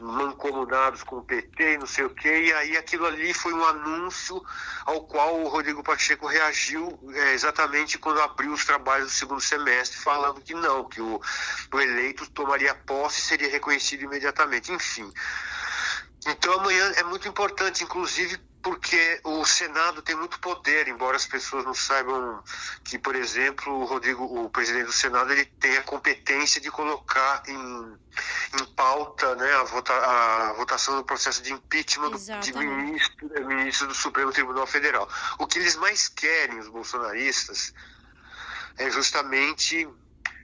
Speaker 26: mancomunados com o PT e não sei o quê, e aí aquilo ali foi um anúncio ao qual o Rodrigo Pacheco reagiu é, exatamente quando abriu os trabalhos do segundo semestre, falando que não, que o, o eleito tomaria posse e seria reconhecido imediatamente. Enfim. Então amanhã é muito importante, inclusive porque o Senado tem muito poder, embora as pessoas não saibam que, por exemplo, o Rodrigo, o presidente do Senado, ele tem a competência de colocar em, em pauta né, a, vota, a votação do processo de impeachment do, de ministro, né, ministro do Supremo Tribunal Federal. O que eles mais querem, os bolsonaristas, é justamente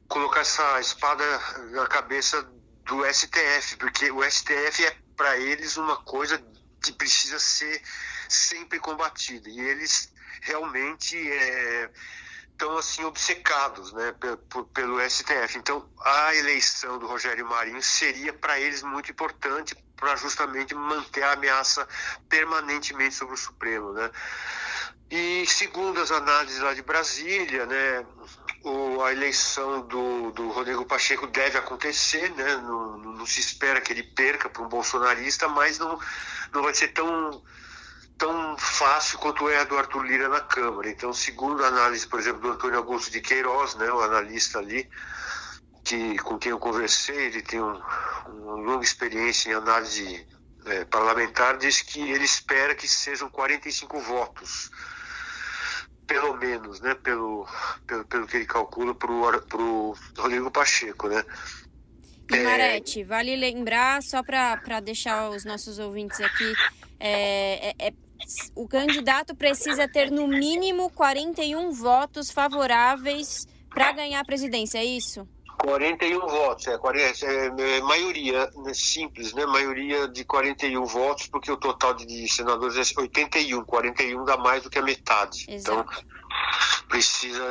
Speaker 26: colocar essa espada na cabeça do STF, porque o STF é para eles uma coisa que precisa ser sempre combatida e eles realmente estão é, assim obcecados, né, pelo, STF. Então, a eleição do Rogério Marinho seria para eles muito importante para justamente manter a ameaça permanentemente sobre o Supremo, né? E segundo as análises lá de Brasília, né, o, a eleição do, do Rodrigo Pacheco deve acontecer, né? Não, não se espera que ele perca para um bolsonarista, mas não, não vai ser tão tão fácil quanto é a do Arthur Lira na Câmara. Então, segundo a análise, por exemplo, do Antônio Augusto de Queiroz, né, o analista ali, que, com quem eu conversei, ele tem um, uma longa experiência em análise é, parlamentar, diz que ele espera que sejam 45 votos pelo menos, né, pelo, pelo, pelo que ele calcula para o Rodrigo Pacheco, né.
Speaker 1: E Marete, é... vale lembrar, só para deixar os nossos ouvintes aqui, é, é, é, o candidato precisa ter no mínimo 41 votos favoráveis para ganhar a presidência, é isso?
Speaker 26: 41 votos, é, 40, é, é, maioria né, simples, né? Maioria de 41 votos, porque o total de senadores é 81, 41 dá mais do que a metade. Exato. Então precisa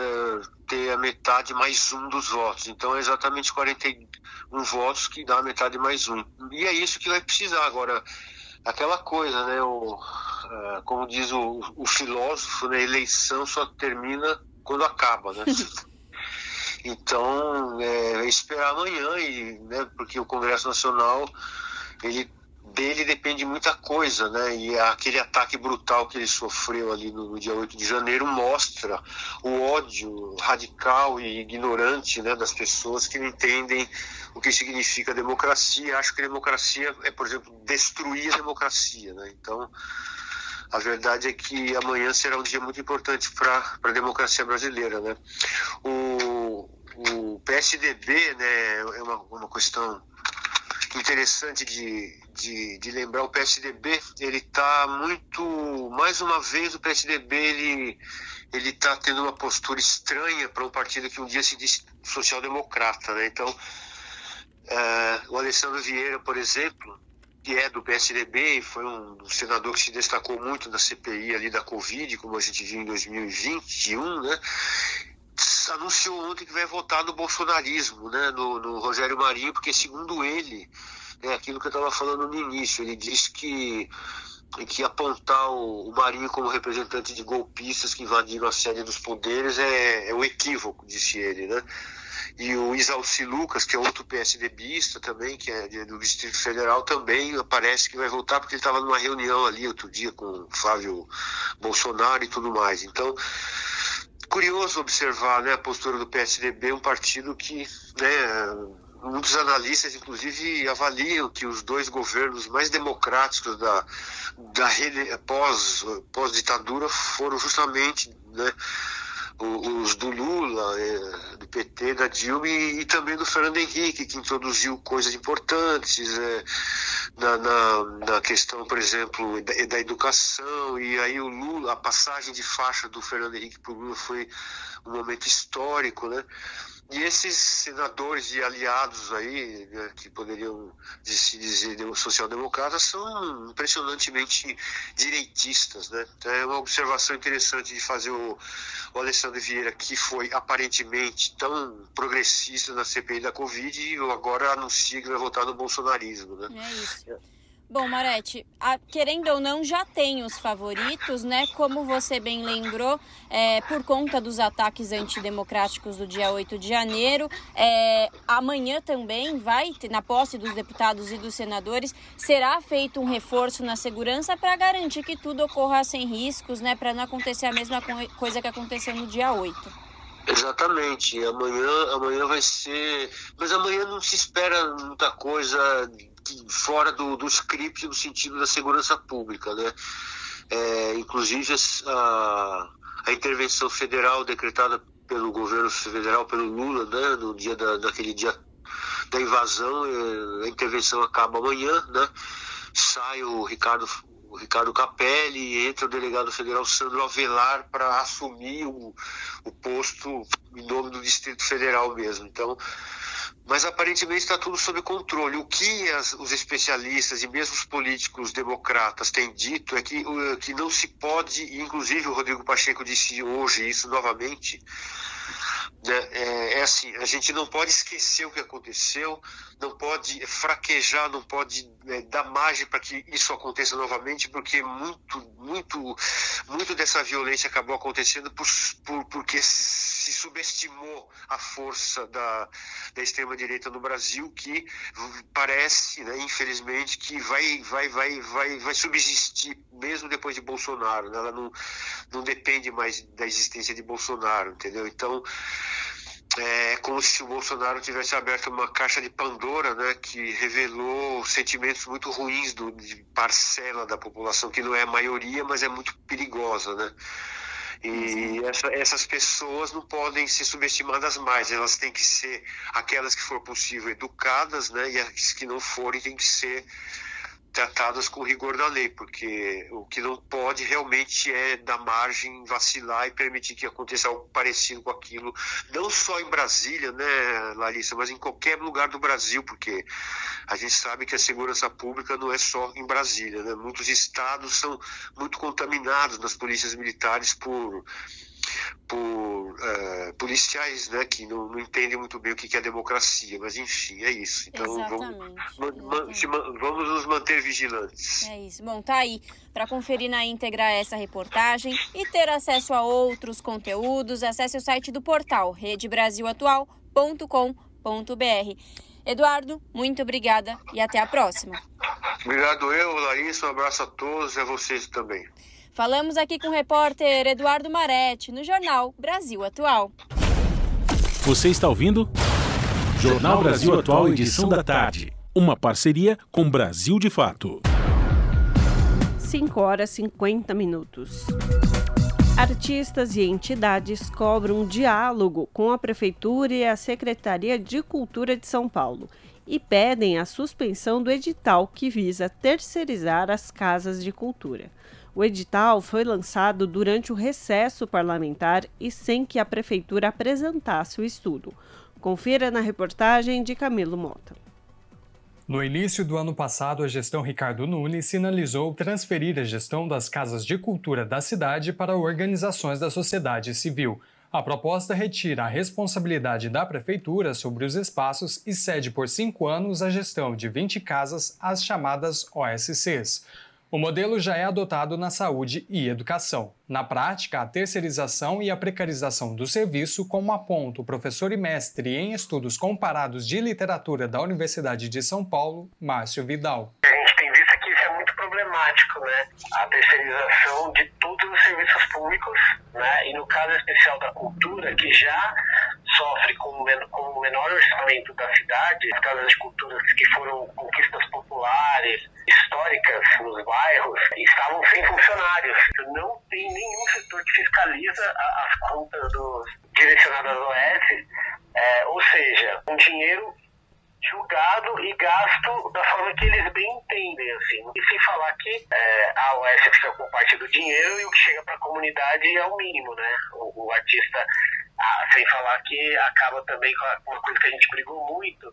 Speaker 26: ter a metade mais um dos votos. Então é exatamente 41 votos que dá a metade mais um. E é isso que vai precisar agora. Aquela coisa, né? O, uh, como diz o, o filósofo, né? eleição só termina quando acaba, né? Então, é, esperar amanhã, e, né, porque o Congresso Nacional, ele, dele depende muita coisa, né? E aquele ataque brutal que ele sofreu ali no, no dia 8 de janeiro mostra o ódio radical e ignorante né, das pessoas que não entendem o que significa democracia. Acho que democracia é, por exemplo, destruir a democracia, né? Então, a verdade é que amanhã será um dia muito importante para a democracia brasileira, né? O, o PSDB, né, é uma, uma questão interessante de, de, de, lembrar o PSDB ele está muito mais uma vez o PSDB ele ele está tendo uma postura estranha para um partido que um dia se disse social democrata né então é, o Alessandro Vieira por exemplo que é do PSDB e foi um senador que se destacou muito na CPI ali da Covid, como a gente viu em 2021, né? Anunciou ontem que vai votar no bolsonarismo, né? No, no Rogério Marinho, porque segundo ele, é aquilo que eu estava falando no início, ele disse que que apontar o, o, Marinho como representante de golpistas que invadiram a sede dos poderes é, é um equívoco, disse ele, né? E o Isalci Lucas, que é outro PSDBista também, que é do Distrito Federal, também parece que vai voltar, porque ele estava numa reunião ali outro dia com o Flávio Bolsonaro e tudo mais. Então, curioso observar né, a postura do PSDB, um partido que, né, muitos analistas, inclusive, avaliam que os dois governos mais democráticos da, da pós, pós-ditadura foram justamente né, os do Lula, é, do PT, da Dilma e, e, também do Fernando Henrique, que introduziu coisas importantes é, na, na, na, questão, por exemplo, da, da, educação. E aí o Lula, a passagem de faixa do Fernando Henrique para o Lula foi um momento histórico, né? E esses senadores e aliados aí, né, que poderiam se dizer social-democratas, são impressionantemente direitistas, né? Então é uma observação interessante de fazer o, o Alessandro Vieira, que foi aparentemente tão progressista na CPI da Covid, e agora anuncia que vai votar no bolsonarismo, né?
Speaker 1: É isso. Bom, Marete, a, querendo ou não, já tem os favoritos, né? Como você bem lembrou, é, por conta dos ataques antidemocráticos do dia 8 de janeiro, é, amanhã também vai, na posse dos deputados e dos senadores, será feito um reforço na segurança para garantir que tudo ocorra sem riscos, né? Para não acontecer a mesma coisa que aconteceu no dia 8.
Speaker 26: Exatamente. Amanhã, amanhã vai ser. Mas amanhã não se espera muita coisa fora do, do script no sentido da segurança pública, né? É, inclusive a, a intervenção federal decretada pelo governo federal, pelo Lula, né, no dia da, daquele dia da invasão, é, a intervenção acaba amanhã, né? Sai o Ricardo o Ricardo Capelli e entra o delegado federal Sandro Avelar para assumir o, o posto em nome do Distrito Federal mesmo. Então, mas aparentemente está tudo sob controle. O que as, os especialistas e mesmo os políticos democratas têm dito é que, que não se pode, inclusive o Rodrigo Pacheco disse hoje isso novamente, é, é, assim, a gente não pode esquecer o que aconteceu, não pode fraquejar, não pode é, dar margem para que isso aconteça novamente, porque muito, muito, muito dessa violência acabou acontecendo por, por, porque se subestimou a força da, da extrema-direita no Brasil, que parece, né, infelizmente, que vai, vai, vai, vai, vai subsistir mesmo depois de Bolsonaro. Né? Ela não, não depende mais da existência de Bolsonaro, entendeu? Então, é como se o Bolsonaro tivesse aberto uma caixa de Pandora, né, que revelou sentimentos muito ruins do, de parcela da população, que não é a maioria, mas é muito perigosa, né? E essa, essas pessoas não podem ser subestimadas mais, elas têm que ser aquelas que for possível educadas, né? E as que não forem têm que ser tratadas com rigor da lei, porque o que não pode realmente é dar margem, vacilar e permitir que aconteça algo parecido com aquilo, não só em Brasília, né, Larissa, mas em qualquer lugar do Brasil, porque a gente sabe que a segurança pública não é só em Brasília, né? Muitos estados são muito contaminados nas polícias militares por por uh, policiais né, que não, não, entendem muito bem o que é democracia, mas enfim, é isso. Então vamos, exatamente. vamos nos manter vigilantes.
Speaker 1: É isso. Bom, tá aí. Para conferir na íntegra essa reportagem e ter acesso a outros conteúdos, acesse o site do portal redebrasilatual.com.br. Eduardo, muito obrigada e até a próxima.
Speaker 26: Obrigado eu, Larissa, um abraço a todos e a vocês também.
Speaker 1: Falamos aqui com o repórter Eduardo Maretti, no jornal Brasil Atual.
Speaker 2: Você está ouvindo? Jornal Brasil Atual, edição da tarde. Uma parceria com Brasil de Fato.
Speaker 3: 5 horas e 50 minutos. Artistas e entidades cobram um diálogo com a Prefeitura e a Secretaria de Cultura de São Paulo e pedem a suspensão do edital que visa terceirizar as casas de cultura. O edital foi lançado durante o recesso parlamentar e sem que a prefeitura apresentasse o estudo. Confira na reportagem de Camilo Mota.
Speaker 27: No início do ano passado, a gestão Ricardo Nunes sinalizou transferir a gestão das casas de cultura da cidade para organizações da sociedade civil. A proposta retira a responsabilidade da prefeitura sobre os espaços e cede por cinco anos a gestão de 20 casas às chamadas OSCs. O modelo já é adotado na saúde e educação. Na prática, a terceirização e a precarização do serviço, como aponta o professor e mestre em estudos comparados de literatura da Universidade de São Paulo, Márcio Vidal.
Speaker 28: A gente tem visto que isso é muito problemático, né? A terceirização de todos os serviços públicos, né? E no caso especial da cultura, que já sofre com o menor orçamento da cidade, as casas de cultura que foram conquistas populares, históricas nos bairros, estavam sem funcionários. Não tem nenhum setor que fiscaliza as contas dos direcionadas ao OS, é, ou seja, um dinheiro julgado e gasto da forma que eles bem entendem, assim. E sem falar que é, a OS fica com parte do dinheiro e o que chega para a comunidade é o mínimo, né? O, o artista ah, sem falar que acaba também com uma coisa que a gente brigou muito,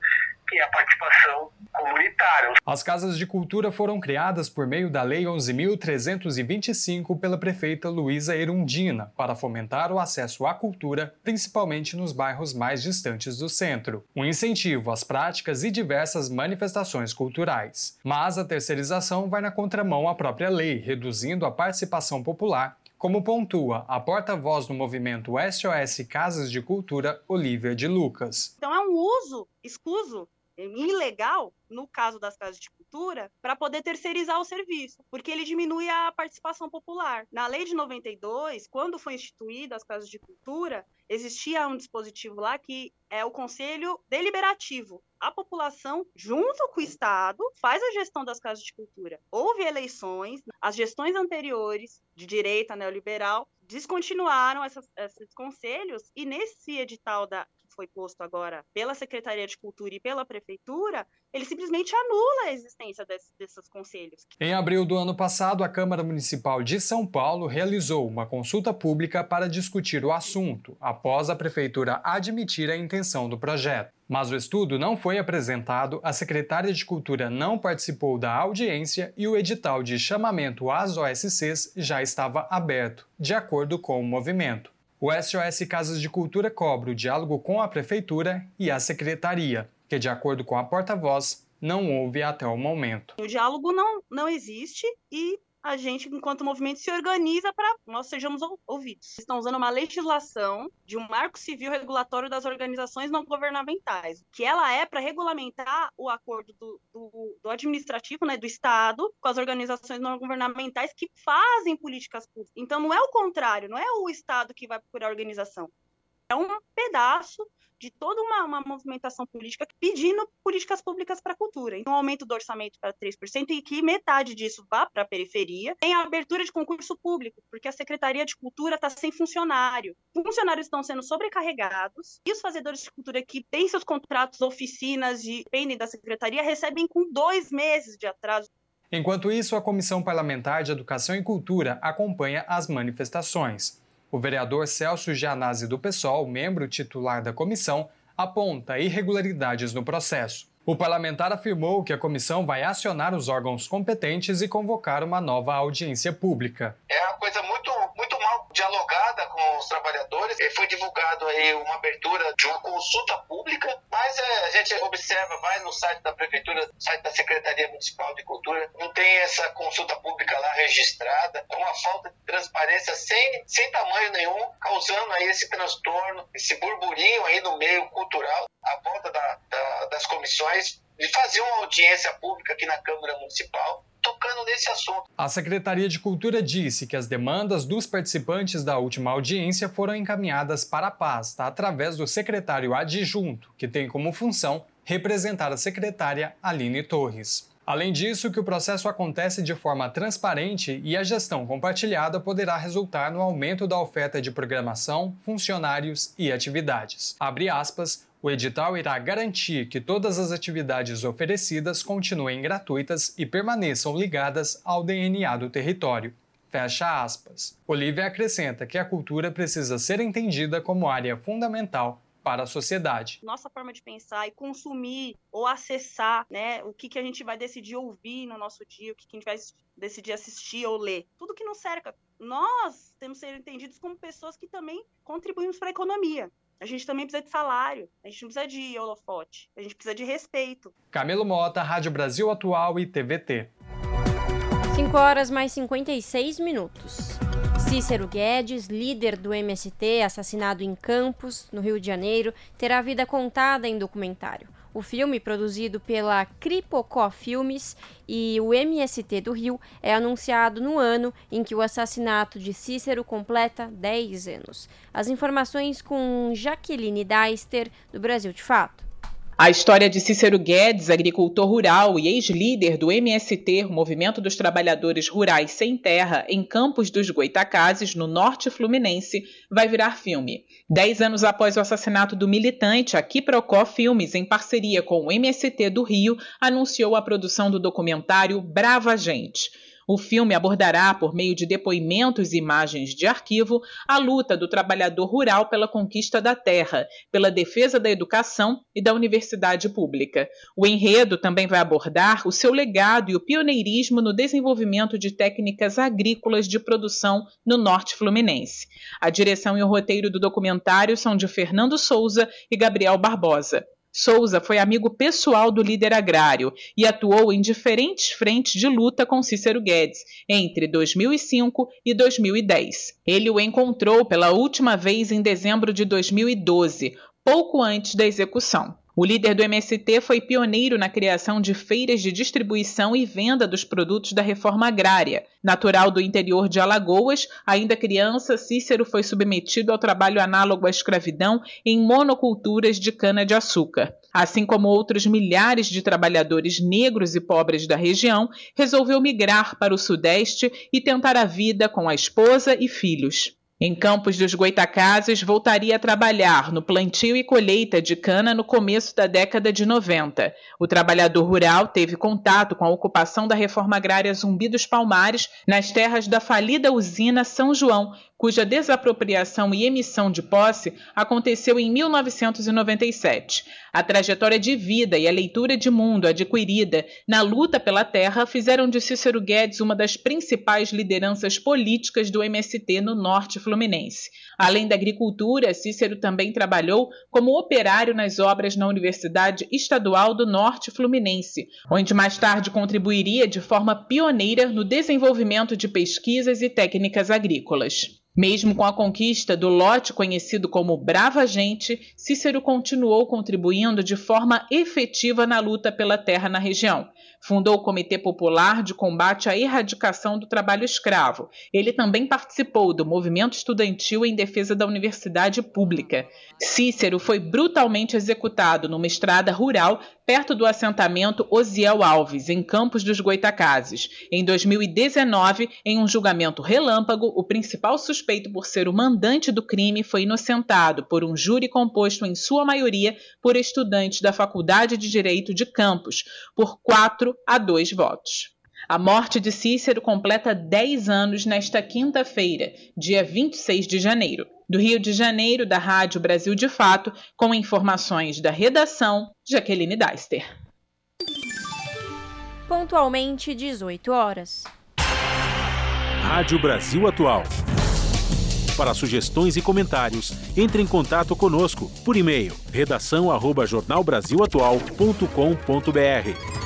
Speaker 28: que é a participação comunitária.
Speaker 27: As casas de cultura foram criadas por meio da Lei 11.325 pela prefeita Luísa Erundina para fomentar o acesso à cultura, principalmente nos bairros mais distantes do centro. Um incentivo às práticas e diversas manifestações culturais. Mas a terceirização vai na contramão à própria lei, reduzindo a participação popular como pontua a porta-voz do movimento SOS Casas de Cultura, Olivia de Lucas.
Speaker 29: Então é um uso escuso, ilegal, no caso das casas de cultura, para poder terceirizar o serviço, porque ele diminui a participação popular. Na lei de 92, quando foi instituída as casas de cultura, existia um dispositivo lá que é o conselho deliberativo. A população, junto com o Estado, faz a gestão das casas de cultura. Houve eleições, as gestões anteriores, de direita neoliberal, descontinuaram essas, esses conselhos, e nesse edital da, foi posto agora pela Secretaria de Cultura e pela Prefeitura, ele simplesmente anula a existência desse, desses conselhos.
Speaker 27: Em abril do ano passado, a Câmara Municipal de São Paulo realizou uma consulta pública para discutir o assunto, após a Prefeitura admitir a intenção do projeto. Mas o estudo não foi apresentado, a secretária de Cultura não participou da audiência e o edital de chamamento às OSCs já estava aberto, de acordo com o movimento. O SOS Casas de Cultura cobra o diálogo com a Prefeitura e a Secretaria, que, de acordo com a porta-voz, não houve até o momento.
Speaker 29: O diálogo não, não existe e a gente, enquanto movimento, se organiza para nós sejamos ouvidos. Estão usando uma legislação de um marco civil regulatório das organizações não governamentais, que ela é para regulamentar o acordo do, do, do, administrativo, né, do Estado, com as organizações não governamentais que fazem políticas públicas. Então, não é o contrário, não é o Estado que vai procurar a organização. É um pedaço de toda uma, uma movimentação política pedindo políticas públicas para a cultura. Então, um aumento do orçamento para 3% e que metade disso vá para a periferia. Tem a abertura de concurso público, porque a Secretaria de Cultura está sem funcionário. Funcionários estão sendo sobrecarregados e os fazedores de cultura que têm seus contratos, oficinas e dependem da Secretaria recebem com dois meses de atraso.
Speaker 27: Enquanto isso, a Comissão Parlamentar de Educação e Cultura acompanha as manifestações. O vereador Celso Gianazzi do PSOL, membro titular da comissão, aponta irregularidades no processo. O parlamentar afirmou que a comissão vai acionar os órgãos competentes e convocar uma nova audiência pública.
Speaker 30: É uma coisa muito, muito dialogada com os trabalhadores. Foi divulgado aí uma abertura de uma consulta pública, mas é, a gente observa, vai no site da prefeitura, site da Secretaria Municipal de Cultura, não tem essa consulta pública lá registrada, é uma falta de transparência sem, sem tamanho nenhum, causando aí esse transtorno, esse burburinho aí no meio cultural, a volta da, da, das comissões de fazer uma audiência pública aqui na Câmara Municipal tocando nesse assunto.
Speaker 27: A Secretaria de Cultura disse que as demandas dos participantes da última audiência foram encaminhadas para a pasta através do secretário adjunto, que tem como função representar a secretária Aline Torres. Além disso, que o processo acontece de forma transparente e a gestão compartilhada poderá resultar no aumento da oferta de programação, funcionários e atividades. Abre aspas, o edital irá garantir que todas as atividades oferecidas continuem gratuitas e permaneçam ligadas ao DNA do território. Fecha aspas. Olivia acrescenta que a cultura precisa ser entendida como área fundamental para a sociedade.
Speaker 29: Nossa forma de pensar e consumir ou acessar, né, o que, que a gente vai decidir ouvir no nosso dia, o que, que a gente vai decidir assistir ou ler, tudo que nos cerca. Nós temos que ser entendidos como pessoas que também contribuímos para a economia. A gente também precisa de salário, a gente não precisa de holofote, a gente precisa de respeito.
Speaker 27: Camilo Mota, Rádio Brasil Atual e TVT.
Speaker 1: 5 horas mais 56 minutos. Cícero Guedes, líder do MST, assassinado em Campos, no Rio de Janeiro, terá vida contada em documentário. O filme, produzido pela Cripocó Filmes e o MST do Rio, é anunciado no ano em que o assassinato de Cícero completa 10 anos. As informações com Jaqueline Deister, do Brasil de Fato.
Speaker 31: A história de Cícero Guedes, agricultor rural e ex-líder do MST, Movimento dos Trabalhadores Rurais Sem Terra, em Campos dos Goitacazes, no norte fluminense, vai virar filme. Dez anos após o assassinato do militante, a Kiprocó Filmes, em parceria com o MST do Rio, anunciou a produção do documentário Brava Gente. O filme abordará, por meio de depoimentos e imagens de arquivo, a luta do trabalhador rural pela conquista da terra, pela defesa da educação e da universidade pública. O enredo também vai abordar o seu legado e o pioneirismo no desenvolvimento de técnicas agrícolas de produção no norte fluminense. A direção e o roteiro do documentário são de Fernando Souza e Gabriel Barbosa. Souza foi amigo pessoal do líder agrário e atuou em diferentes frentes de luta com Cícero Guedes entre 2005 e 2010. Ele o encontrou pela última vez em dezembro de 2012, pouco antes da execução. O líder do MST foi pioneiro na criação de feiras de distribuição e venda dos produtos da reforma agrária. Natural do interior de Alagoas, ainda criança, Cícero foi submetido ao trabalho análogo à escravidão em monoculturas de cana-de-açúcar. Assim como outros milhares de trabalhadores negros e pobres da região, resolveu migrar para o Sudeste e tentar a vida com a esposa e filhos. Em Campos dos Goitacazes, voltaria a trabalhar no plantio e colheita de cana no começo da década de 90. O trabalhador rural teve contato com a ocupação da reforma agrária Zumbi dos Palmares nas terras da falida usina São João, cuja desapropriação e emissão de posse aconteceu em 1997. A trajetória de vida e a leitura de mundo adquirida na luta pela terra fizeram de Cícero Guedes uma das principais lideranças políticas do MST no norte fluminense. Além da agricultura, Cícero também trabalhou como operário nas obras na Universidade Estadual do Norte Fluminense, onde mais tarde contribuiria de forma pioneira no desenvolvimento de pesquisas e técnicas agrícolas. Mesmo com a conquista do lote conhecido como Brava Gente, Cícero continuou contribuindo de forma efetiva na luta pela terra na região. Fundou o Comitê Popular de Combate à Erradicação do Trabalho Escravo. Ele também participou do movimento estudantil em defesa da universidade pública. Cícero foi brutalmente executado numa estrada rural perto do assentamento Osiel Alves, em Campos dos Goitacazes. Em 2019, em um julgamento relâmpago, o principal suspeito por ser o mandante do crime foi inocentado por um júri composto, em sua maioria, por estudantes da Faculdade de Direito de Campos, por 4 a 2 votos. A morte de Cícero completa 10 anos nesta quinta-feira, dia 26 de janeiro. Do Rio de Janeiro, da Rádio Brasil de Fato, com informações da redação, Jaqueline Deister.
Speaker 1: Pontualmente 18 horas.
Speaker 2: Rádio Brasil Atual. Para sugestões e comentários, entre em contato conosco por e-mail redação@jornalbrasilatual.com.br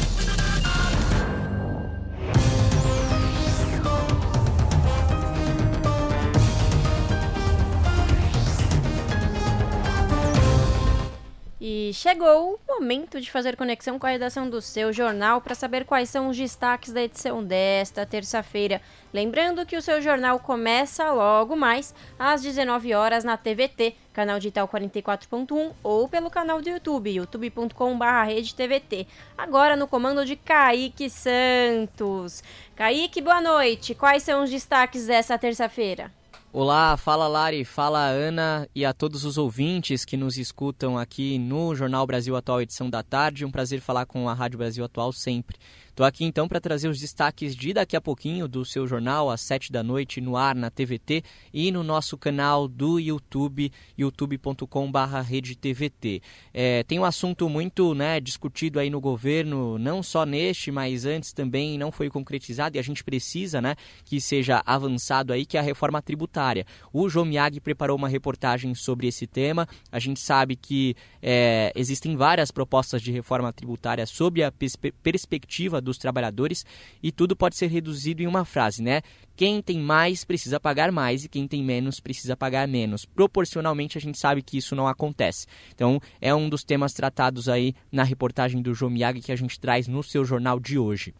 Speaker 1: Chegou o momento de fazer conexão com a redação do seu jornal para saber quais são os destaques da edição desta terça-feira. Lembrando que o seu jornal começa logo mais às 19 horas na TVT, canal digital 44.1 ou pelo canal do YouTube, youtube.com/redetvt. Agora no comando de Kaique Santos. Kaique, boa noite. Quais são os destaques dessa terça-feira?
Speaker 32: Olá, fala Lari, fala Ana e a todos os ouvintes que nos escutam aqui no Jornal Brasil Atual, edição da tarde. Um prazer falar com a Rádio Brasil Atual sempre. Estou aqui então para trazer os destaques de daqui a pouquinho do seu jornal, às 7 da noite, no ar, na TVT e no nosso canal do YouTube, youtube.com/redetvt. É, tem um assunto muito né, discutido aí no governo, não só neste, mas antes também não foi concretizado e a gente precisa né, que seja avançado aí, que é a reforma tributária. O João preparou uma reportagem sobre esse tema. A gente sabe que é, existem várias propostas de reforma tributária sob a pers perspectiva do dos trabalhadores e tudo pode ser reduzido em uma frase, né? Quem tem mais precisa pagar mais e quem tem menos precisa pagar menos. Proporcionalmente a gente sabe que isso não acontece. Então é um dos temas tratados aí na reportagem do João Miyagi que a gente traz no seu jornal de hoje.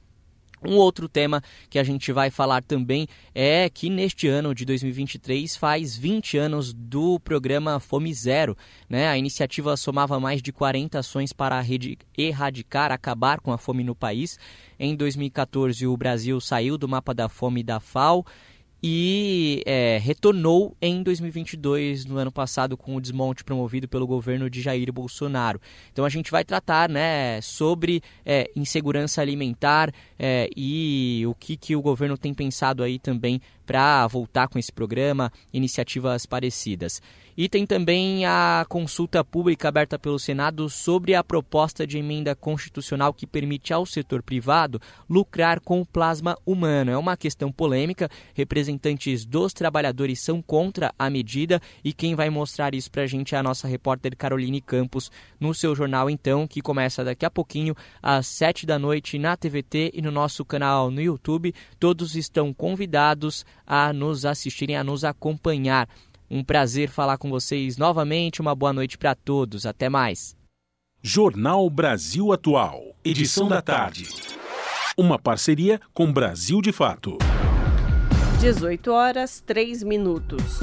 Speaker 32: Um outro tema que a gente vai falar também é que neste ano de 2023 faz 20 anos do programa Fome Zero. Né? A iniciativa somava mais de 40 ações para erradicar, acabar com a fome no país. Em 2014, o Brasil saiu do mapa da fome da FAO e é, retornou em 2022, no ano passado, com o desmonte promovido pelo governo de Jair Bolsonaro. Então a gente vai tratar né, sobre é, insegurança alimentar é, e o que, que o governo tem pensado aí também para voltar com esse programa, iniciativas parecidas. E tem também a consulta pública aberta pelo Senado sobre a proposta de emenda constitucional que permite ao setor privado lucrar com o plasma humano. É uma questão polêmica, representantes dos trabalhadores são contra a medida e quem vai mostrar isso para a gente é a nossa repórter Caroline Campos no seu jornal, então, que começa daqui a pouquinho às sete da noite na TVT e no nosso canal no YouTube. Todos estão convidados a nos assistirem, a nos acompanhar. Um prazer falar com vocês novamente. Uma boa noite para todos. Até mais.
Speaker 2: Jornal Brasil Atual, edição da tarde. Uma parceria com Brasil de Fato.
Speaker 3: 18 horas 3 minutos.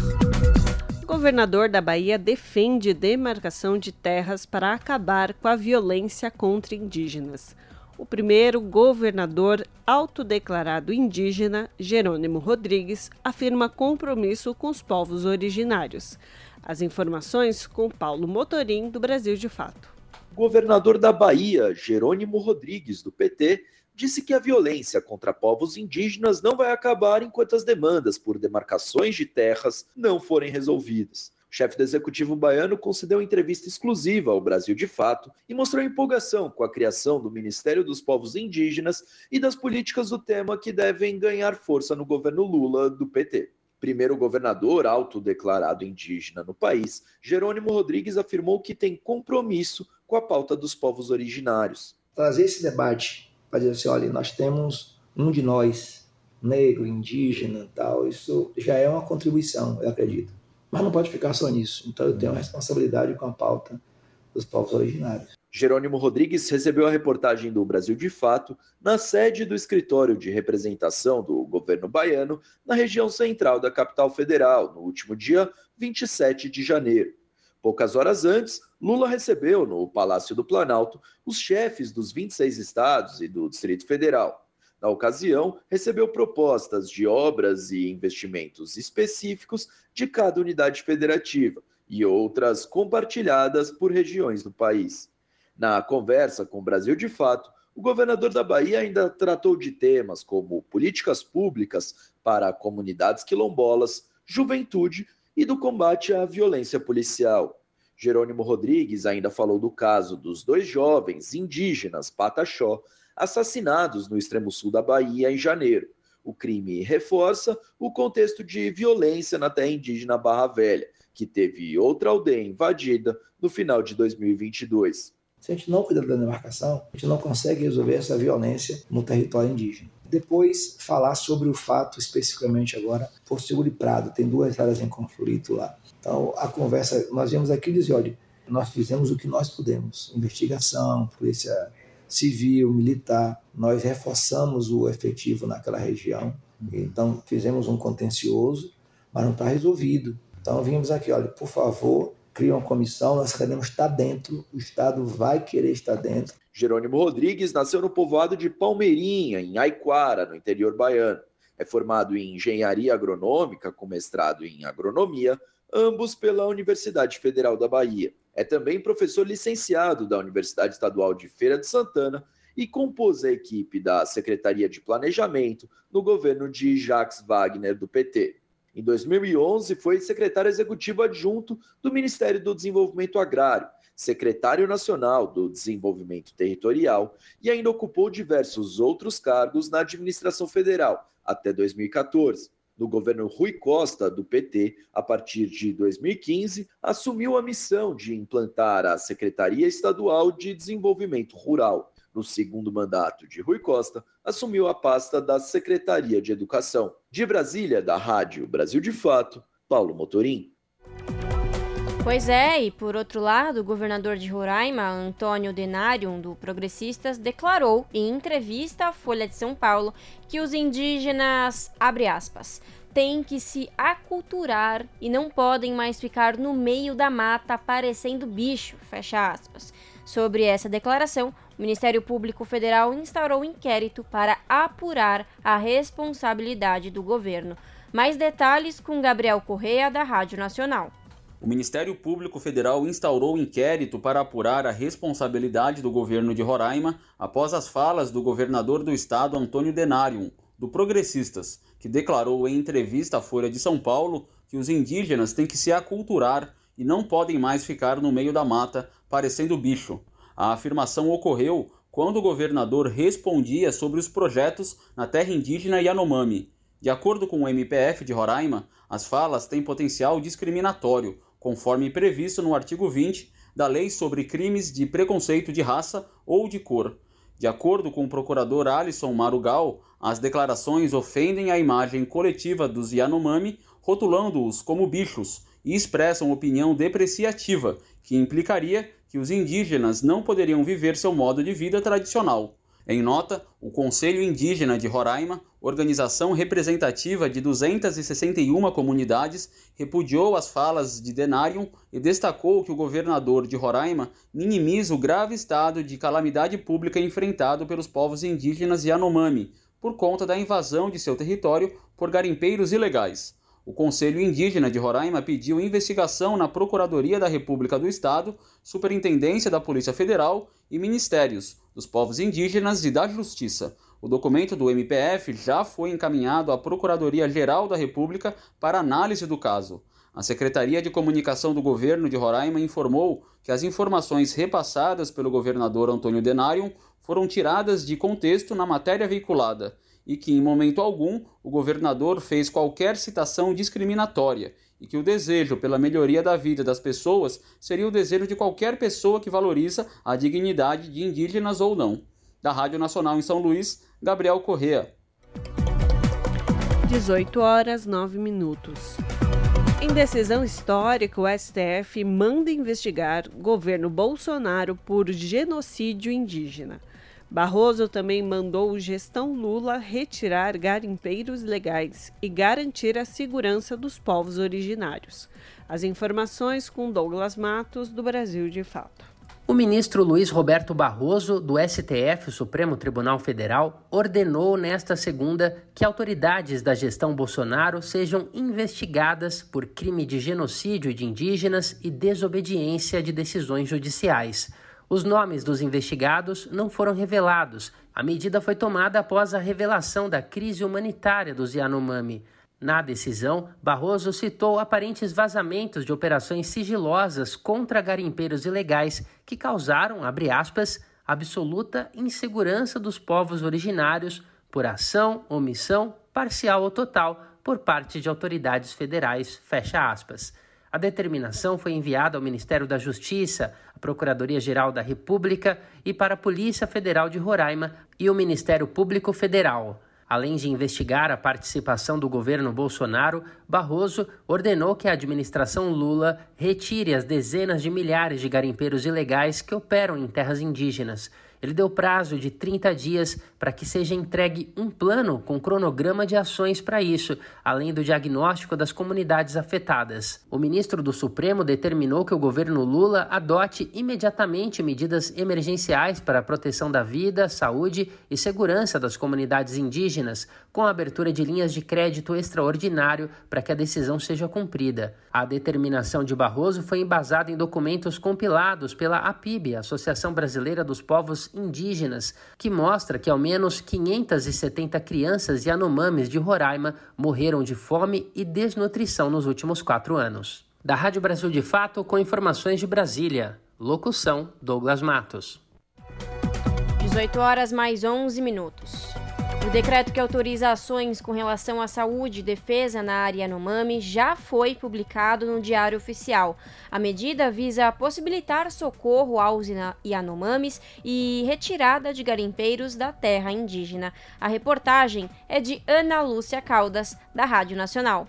Speaker 3: Governador da Bahia defende demarcação de terras para acabar com a violência contra indígenas. O primeiro governador autodeclarado indígena, Jerônimo Rodrigues, afirma compromisso com os povos originários. As informações com Paulo Motorim, do Brasil de Fato.
Speaker 33: Governador da Bahia, Jerônimo Rodrigues, do PT, disse que a violência contra povos indígenas não vai acabar enquanto as demandas por demarcações de terras não forem resolvidas. O chefe do executivo baiano concedeu entrevista exclusiva ao Brasil de Fato e mostrou empolgação com a criação do Ministério dos Povos Indígenas e das políticas do tema que devem ganhar força no governo Lula do PT. Primeiro governador autodeclarado indígena no país, Jerônimo Rodrigues afirmou que tem compromisso com a pauta dos povos originários.
Speaker 34: Trazer esse debate para dizer assim, olha, nós temos um de nós, negro, indígena, tal, isso já é uma contribuição, eu acredito. Mas não pode ficar só nisso. Então eu tenho uma responsabilidade com a pauta dos povos originários.
Speaker 33: Jerônimo Rodrigues recebeu a reportagem do Brasil de Fato na sede do escritório de representação do governo baiano na região central da capital federal, no último dia 27 de janeiro. Poucas horas antes, Lula recebeu no Palácio do Planalto os chefes dos 26 estados e do Distrito Federal. Na ocasião, recebeu propostas de obras e investimentos específicos de cada unidade federativa e outras compartilhadas por regiões do país. Na conversa com o Brasil de Fato, o governador da Bahia ainda tratou de temas como políticas públicas para comunidades quilombolas, juventude e do combate à violência policial. Jerônimo Rodrigues ainda falou do caso dos dois jovens indígenas Pataxó assassinados no extremo sul da Bahia em janeiro. O crime reforça o contexto de violência na terra indígena Barra Velha, que teve outra aldeia invadida no final de 2022.
Speaker 34: Se a gente não cuidar da demarcação, a gente não consegue resolver essa violência no território indígena. Depois, falar sobre o fato especificamente agora, Porto Seguro e Prado, tem duas áreas em conflito lá. Então, a conversa, nós viemos aqui dizer, olha, nós fizemos o que nós pudemos, investigação, polícia civil, militar, nós reforçamos o efetivo naquela região, então fizemos um contencioso, mas não está resolvido. Então, vimos aqui, olha, por favor, cria uma comissão, nós queremos estar dentro, o Estado vai querer estar dentro.
Speaker 33: Jerônimo Rodrigues nasceu no povoado de Palmeirinha, em Aiquara, no interior baiano. É formado em engenharia agronômica, com mestrado em agronomia, ambos pela Universidade Federal da Bahia. É também professor licenciado da Universidade Estadual de Feira de Santana e compôs a equipe da Secretaria de Planejamento no governo de Jacques Wagner, do PT. Em 2011, foi secretário executivo adjunto do Ministério do Desenvolvimento Agrário, secretário nacional do Desenvolvimento Territorial e ainda ocupou diversos outros cargos na administração federal até 2014. No governo Rui Costa, do PT, a partir de 2015, assumiu a missão de implantar a Secretaria Estadual de Desenvolvimento Rural no segundo mandato de Rui Costa, assumiu a pasta da Secretaria de Educação. De Brasília, da Rádio Brasil de Fato, Paulo Motorim.
Speaker 1: Pois é, e por outro lado, o governador de Roraima, Antônio Denarium, do Progressistas, declarou em entrevista à Folha de São Paulo que os indígenas, abre aspas, têm que se aculturar e não podem mais ficar no meio da mata parecendo bicho, fecha aspas. Sobre essa declaração, o Ministério Público Federal instaurou um inquérito para apurar a responsabilidade do governo. Mais detalhes com Gabriel Correia, da Rádio Nacional.
Speaker 35: O Ministério Público Federal instaurou inquérito para apurar a responsabilidade do governo de Roraima após as falas do governador do estado, Antônio Denarium, do Progressistas, que declarou em entrevista à Folha de São Paulo que os indígenas têm que se aculturar e não podem mais ficar no meio da mata parecendo bicho. A afirmação ocorreu quando o governador respondia sobre os projetos na terra indígena Yanomami. De acordo com o MPF de Roraima, as falas têm potencial discriminatório, conforme previsto no artigo 20 da Lei sobre Crimes de Preconceito de Raça ou de Cor. De acordo com o procurador Alisson Marugal, as declarações ofendem a imagem coletiva dos Yanomami, rotulando-os como bichos, e expressam opinião depreciativa, que implicaria que os indígenas não poderiam viver seu modo de vida tradicional. Em nota, o Conselho Indígena de Roraima, organização representativa de 261 comunidades, repudiou as falas de Denarium e destacou que o governador de Roraima minimiza o grave estado de calamidade pública enfrentado pelos povos indígenas Yanomami por conta da invasão de seu território por garimpeiros ilegais. O Conselho Indígena de Roraima pediu investigação na Procuradoria da República do Estado, Superintendência da Polícia Federal e Ministérios dos Povos Indígenas e da Justiça. O documento do MPF já foi encaminhado à Procuradoria-Geral da República para análise do caso. A Secretaria de Comunicação do Governo de Roraima informou que as informações repassadas pelo governador Antônio Denarium foram tiradas de contexto na matéria veiculada e que, em momento algum, o governador fez qualquer citação discriminatória e que o desejo pela melhoria da vida das pessoas seria o desejo de qualquer pessoa que valoriza a dignidade de indígenas ou não. Da Rádio Nacional em São Luís, Gabriel Correa.
Speaker 3: 18 horas 9 minutos. Em decisão histórica, o STF manda investigar governo Bolsonaro por genocídio indígena. Barroso também mandou o gestão Lula retirar garimpeiros legais e garantir a segurança dos povos originários. As informações com Douglas Matos, do Brasil de Fato.
Speaker 36: O ministro Luiz Roberto Barroso, do STF, Supremo Tribunal Federal, ordenou nesta segunda que autoridades da gestão Bolsonaro sejam investigadas por crime de genocídio de indígenas e desobediência de decisões judiciais. Os nomes dos investigados não foram revelados. A medida foi tomada após a revelação da crise humanitária dos Yanomami. Na decisão, Barroso citou aparentes vazamentos de operações sigilosas contra garimpeiros ilegais que causaram, abre aspas, absoluta insegurança dos povos originários por ação, omissão, parcial ou total por parte de autoridades federais, fecha aspas. A determinação foi enviada ao Ministério da Justiça, à Procuradoria-Geral da República e para a Polícia Federal de Roraima e o Ministério Público Federal. Além de investigar a participação do governo Bolsonaro, Barroso ordenou que a administração Lula retire as dezenas de milhares de garimpeiros ilegais que operam em terras indígenas ele deu prazo de 30 dias para que seja entregue um plano com cronograma de ações para isso, além do diagnóstico das comunidades afetadas. O ministro do Supremo determinou que o governo Lula adote imediatamente medidas emergenciais para a proteção da vida, saúde e segurança das comunidades indígenas, com a abertura de linhas de crédito extraordinário para que a decisão seja cumprida. A determinação de Barroso foi embasada em documentos compilados pela APIB, Associação Brasileira dos Povos indígenas, que mostra que ao menos 570 crianças Yanomamis de Roraima morreram de fome e desnutrição nos últimos quatro anos. Da Rádio Brasil de Fato, com informações de Brasília. Locução: Douglas Matos.
Speaker 1: 18 horas mais 11 minutos. O decreto que autoriza ações com relação à saúde e defesa na área Yanomami já foi publicado no Diário Oficial. A medida visa possibilitar socorro aos Yanomamis e retirada de garimpeiros da terra indígena. A reportagem é de Ana Lúcia Caldas, da Rádio Nacional.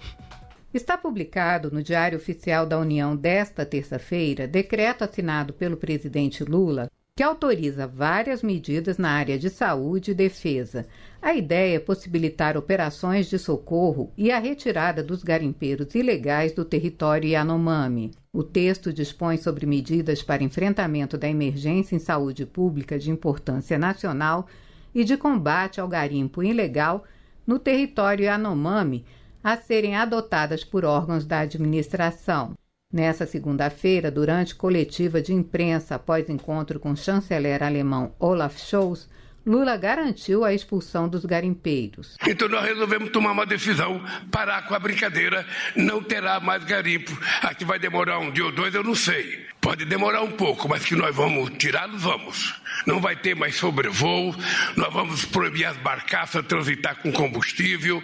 Speaker 37: Está publicado no Diário Oficial da União desta terça-feira decreto assinado pelo presidente Lula que autoriza várias medidas na área de saúde e defesa. A ideia é possibilitar operações de socorro e a retirada dos garimpeiros ilegais do território Yanomami. O texto dispõe sobre medidas para enfrentamento da emergência em saúde pública de importância nacional e de combate ao garimpo ilegal no território Yanomami, a serem adotadas por órgãos da administração. Nessa segunda-feira, durante coletiva de imprensa após encontro com o chanceler alemão Olaf Scholz, Lula garantiu a expulsão dos garimpeiros.
Speaker 38: Então nós resolvemos tomar uma decisão, parar com a brincadeira, não terá mais garimpo. Aqui vai demorar um dia ou dois, eu não sei. Pode demorar um pouco, mas que nós vamos tirá-los, vamos. Não vai ter mais sobrevoo, nós vamos proibir as barcaças transitar com combustível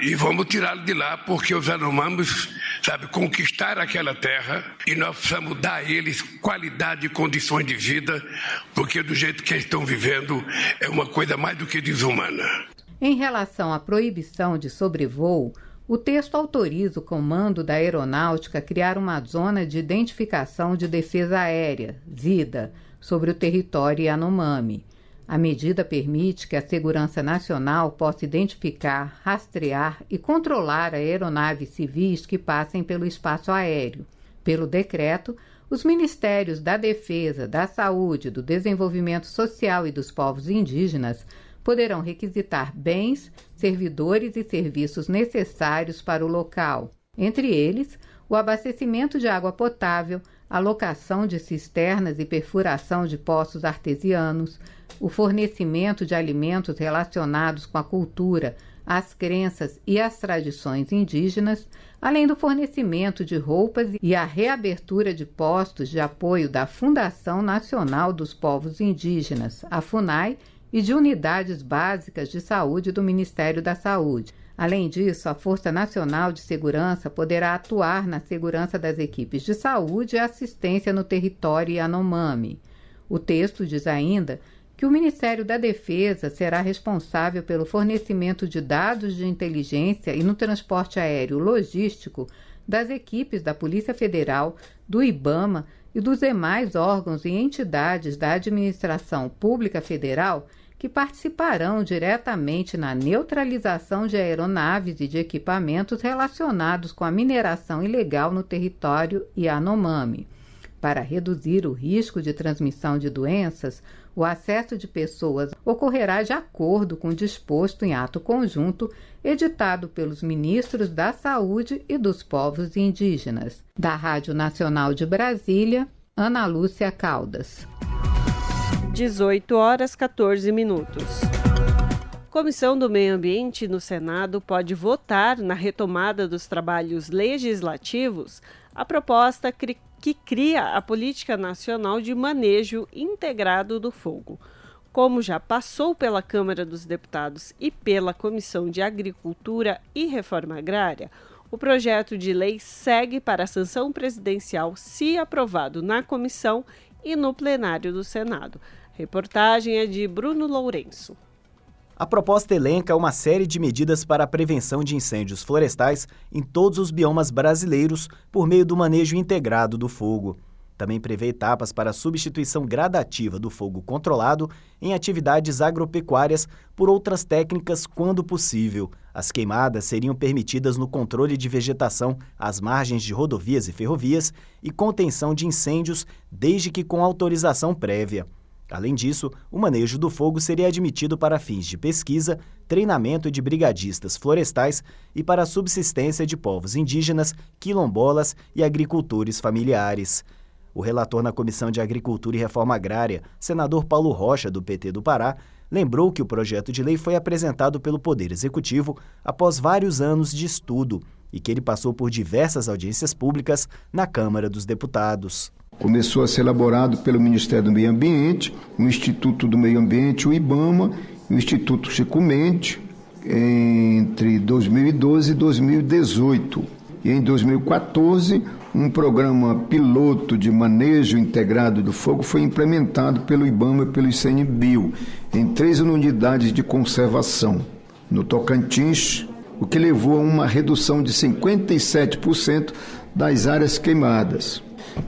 Speaker 38: e vamos tirá-los de lá, porque os Anomamis sabe, conquistar aquela terra e nós precisamos dar a eles qualidade e condições de vida, porque do jeito que eles estão vivendo é uma coisa mais do que desumana.
Speaker 37: Em relação à proibição de sobrevoo, o texto autoriza o Comando da Aeronáutica a criar uma zona de identificação de defesa aérea, ZIDA, sobre o território Yanomami. A medida permite que a Segurança Nacional possa identificar, rastrear e controlar aeronaves civis que passem pelo espaço aéreo. Pelo decreto, os Ministérios da Defesa, da Saúde, do Desenvolvimento Social e dos Povos Indígenas poderão requisitar bens, servidores e serviços necessários para o local, entre eles o abastecimento de água potável, a locação de cisternas e perfuração de poços artesianos, o fornecimento de alimentos relacionados com a cultura, as crenças e as tradições indígenas, além do fornecimento de roupas e a reabertura de postos de apoio da Fundação Nacional dos Povos Indígenas, a FUNAI, e de unidades básicas de saúde do Ministério da Saúde. Além disso, a Força Nacional de Segurança poderá atuar na segurança das equipes de saúde e assistência no território Yanomami. O texto diz ainda que o Ministério da Defesa será responsável pelo fornecimento de dados de inteligência e no transporte aéreo logístico das equipes da Polícia Federal, do IBAMA e dos demais órgãos e entidades da administração pública federal que participarão diretamente na neutralização de aeronaves e de equipamentos relacionados com a mineração ilegal no território Yanomami. Para reduzir o risco de transmissão de doenças, o acesso de pessoas ocorrerá de acordo com o disposto em ato conjunto editado pelos ministros da Saúde e dos Povos Indígenas. Da Rádio Nacional de Brasília, Ana Lúcia Caldas.
Speaker 3: 18 horas 14 minutos. Comissão do Meio Ambiente no Senado pode votar na retomada dos trabalhos legislativos a proposta que cria a Política Nacional de Manejo Integrado do Fogo. Como já passou pela Câmara dos Deputados e pela Comissão de Agricultura e Reforma Agrária, o projeto de lei segue para a sanção presidencial se aprovado na comissão e no plenário do Senado. Reportagem é de Bruno Lourenço.
Speaker 39: A proposta elenca uma série de medidas para a prevenção de incêndios florestais em todos os biomas brasileiros por meio do manejo integrado do fogo. Também prevê etapas para a substituição gradativa do fogo controlado em atividades agropecuárias por outras técnicas quando possível. As queimadas seriam permitidas no controle de vegetação às margens de rodovias e ferrovias e contenção de incêndios, desde que com autorização prévia. Além disso, o manejo do fogo seria admitido para fins de pesquisa, treinamento de brigadistas florestais e para a subsistência de povos indígenas, quilombolas e agricultores familiares. O relator na Comissão de Agricultura e Reforma Agrária, senador Paulo Rocha, do PT do Pará, lembrou que o projeto de lei foi apresentado pelo Poder Executivo após vários anos de estudo e que ele passou por diversas audiências públicas na Câmara dos Deputados
Speaker 40: começou a ser elaborado pelo Ministério do Meio Ambiente, o Instituto do Meio Ambiente, o IBAMA, o Instituto Chico Mendes, entre 2012 e 2018. E em 2014, um programa piloto de manejo integrado do fogo foi implementado pelo IBAMA e pelo ICNBio em três unidades de conservação. No Tocantins, o que levou a uma redução de 57% das áreas queimadas.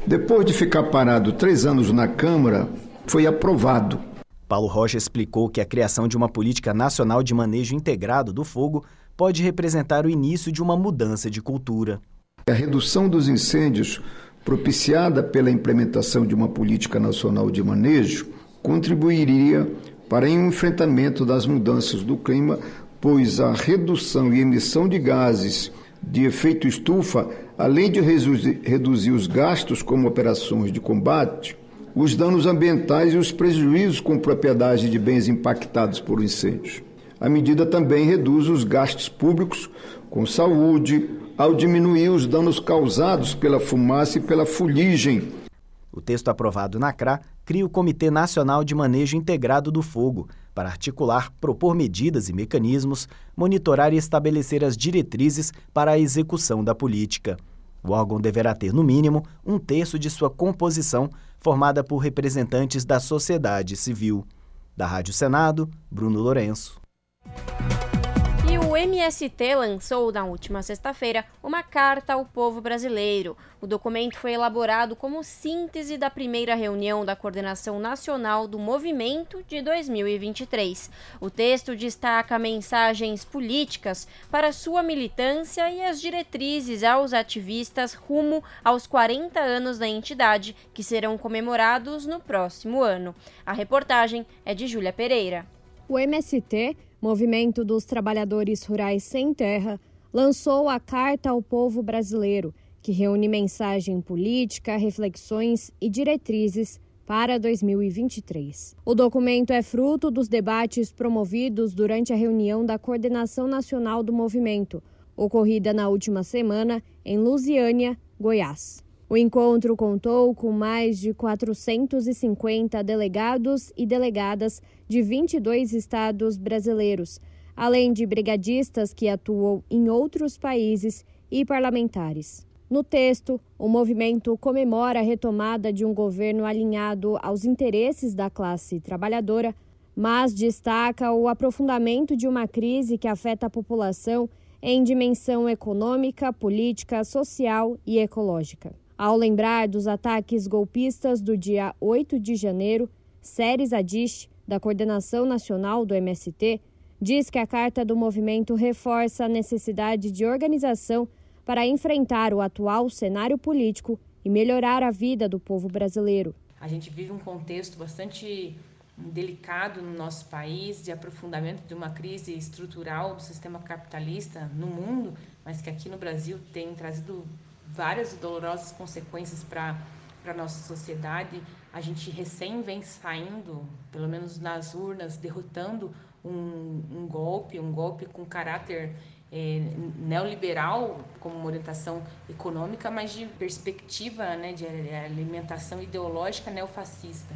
Speaker 40: Depois de ficar parado três anos na Câmara, foi aprovado.
Speaker 39: Paulo Rocha explicou que a criação de uma política nacional de manejo integrado do fogo pode representar o início de uma mudança de cultura.
Speaker 40: A redução dos incêndios, propiciada pela implementação de uma política nacional de manejo, contribuiria para o enfrentamento das mudanças do clima, pois a redução e emissão de gases de efeito estufa, além de reduzir os gastos como operações de combate, os danos ambientais e os prejuízos com propriedade de bens impactados por incêndios. A medida também reduz os gastos públicos com saúde, ao diminuir os danos causados pela fumaça e pela fuligem.
Speaker 39: O texto aprovado na CRA cria o Comitê Nacional de Manejo Integrado do Fogo, para articular, propor medidas e mecanismos, monitorar e estabelecer as diretrizes para a execução da política. O órgão deverá ter, no mínimo, um terço de sua composição formada por representantes da sociedade civil. Da Rádio Senado, Bruno Lourenço.
Speaker 1: O MST lançou na última sexta-feira uma carta ao povo brasileiro. O documento foi elaborado como síntese da primeira reunião da Coordenação Nacional do Movimento de 2023. O texto destaca mensagens políticas para sua militância e as diretrizes aos ativistas rumo aos 40 anos da entidade, que serão comemorados no próximo ano. A reportagem é de Júlia Pereira.
Speaker 4: O MST Movimento dos Trabalhadores Rurais Sem Terra, lançou a Carta ao Povo Brasileiro, que reúne mensagem política, reflexões e diretrizes para 2023. O documento é fruto dos debates promovidos durante a reunião da Coordenação Nacional do Movimento, ocorrida na última semana em Lusiânia, Goiás. O encontro contou com mais de 450 delegados e delegadas de 22 estados brasileiros, além de brigadistas que atuam em outros países e parlamentares. No texto, o movimento comemora a retomada de um governo alinhado aos interesses da classe trabalhadora, mas destaca o aprofundamento de uma crise que afeta a população em dimensão econômica, política, social e ecológica. Ao lembrar dos ataques golpistas do dia 8 de janeiro, Séries Adist, da Coordenação Nacional do MST, diz que a carta do movimento reforça a necessidade de organização para enfrentar o atual cenário político e melhorar a vida do povo brasileiro.
Speaker 41: A gente vive um contexto bastante delicado no nosso país de aprofundamento de uma crise estrutural do sistema capitalista no mundo, mas que aqui no Brasil tem trazido várias dolorosas consequências para a nossa sociedade. A gente recém vem saindo, pelo menos nas urnas, derrotando um, um golpe, um golpe com caráter é, neoliberal como uma orientação econômica, mas de perspectiva né, de alimentação ideológica neofascista.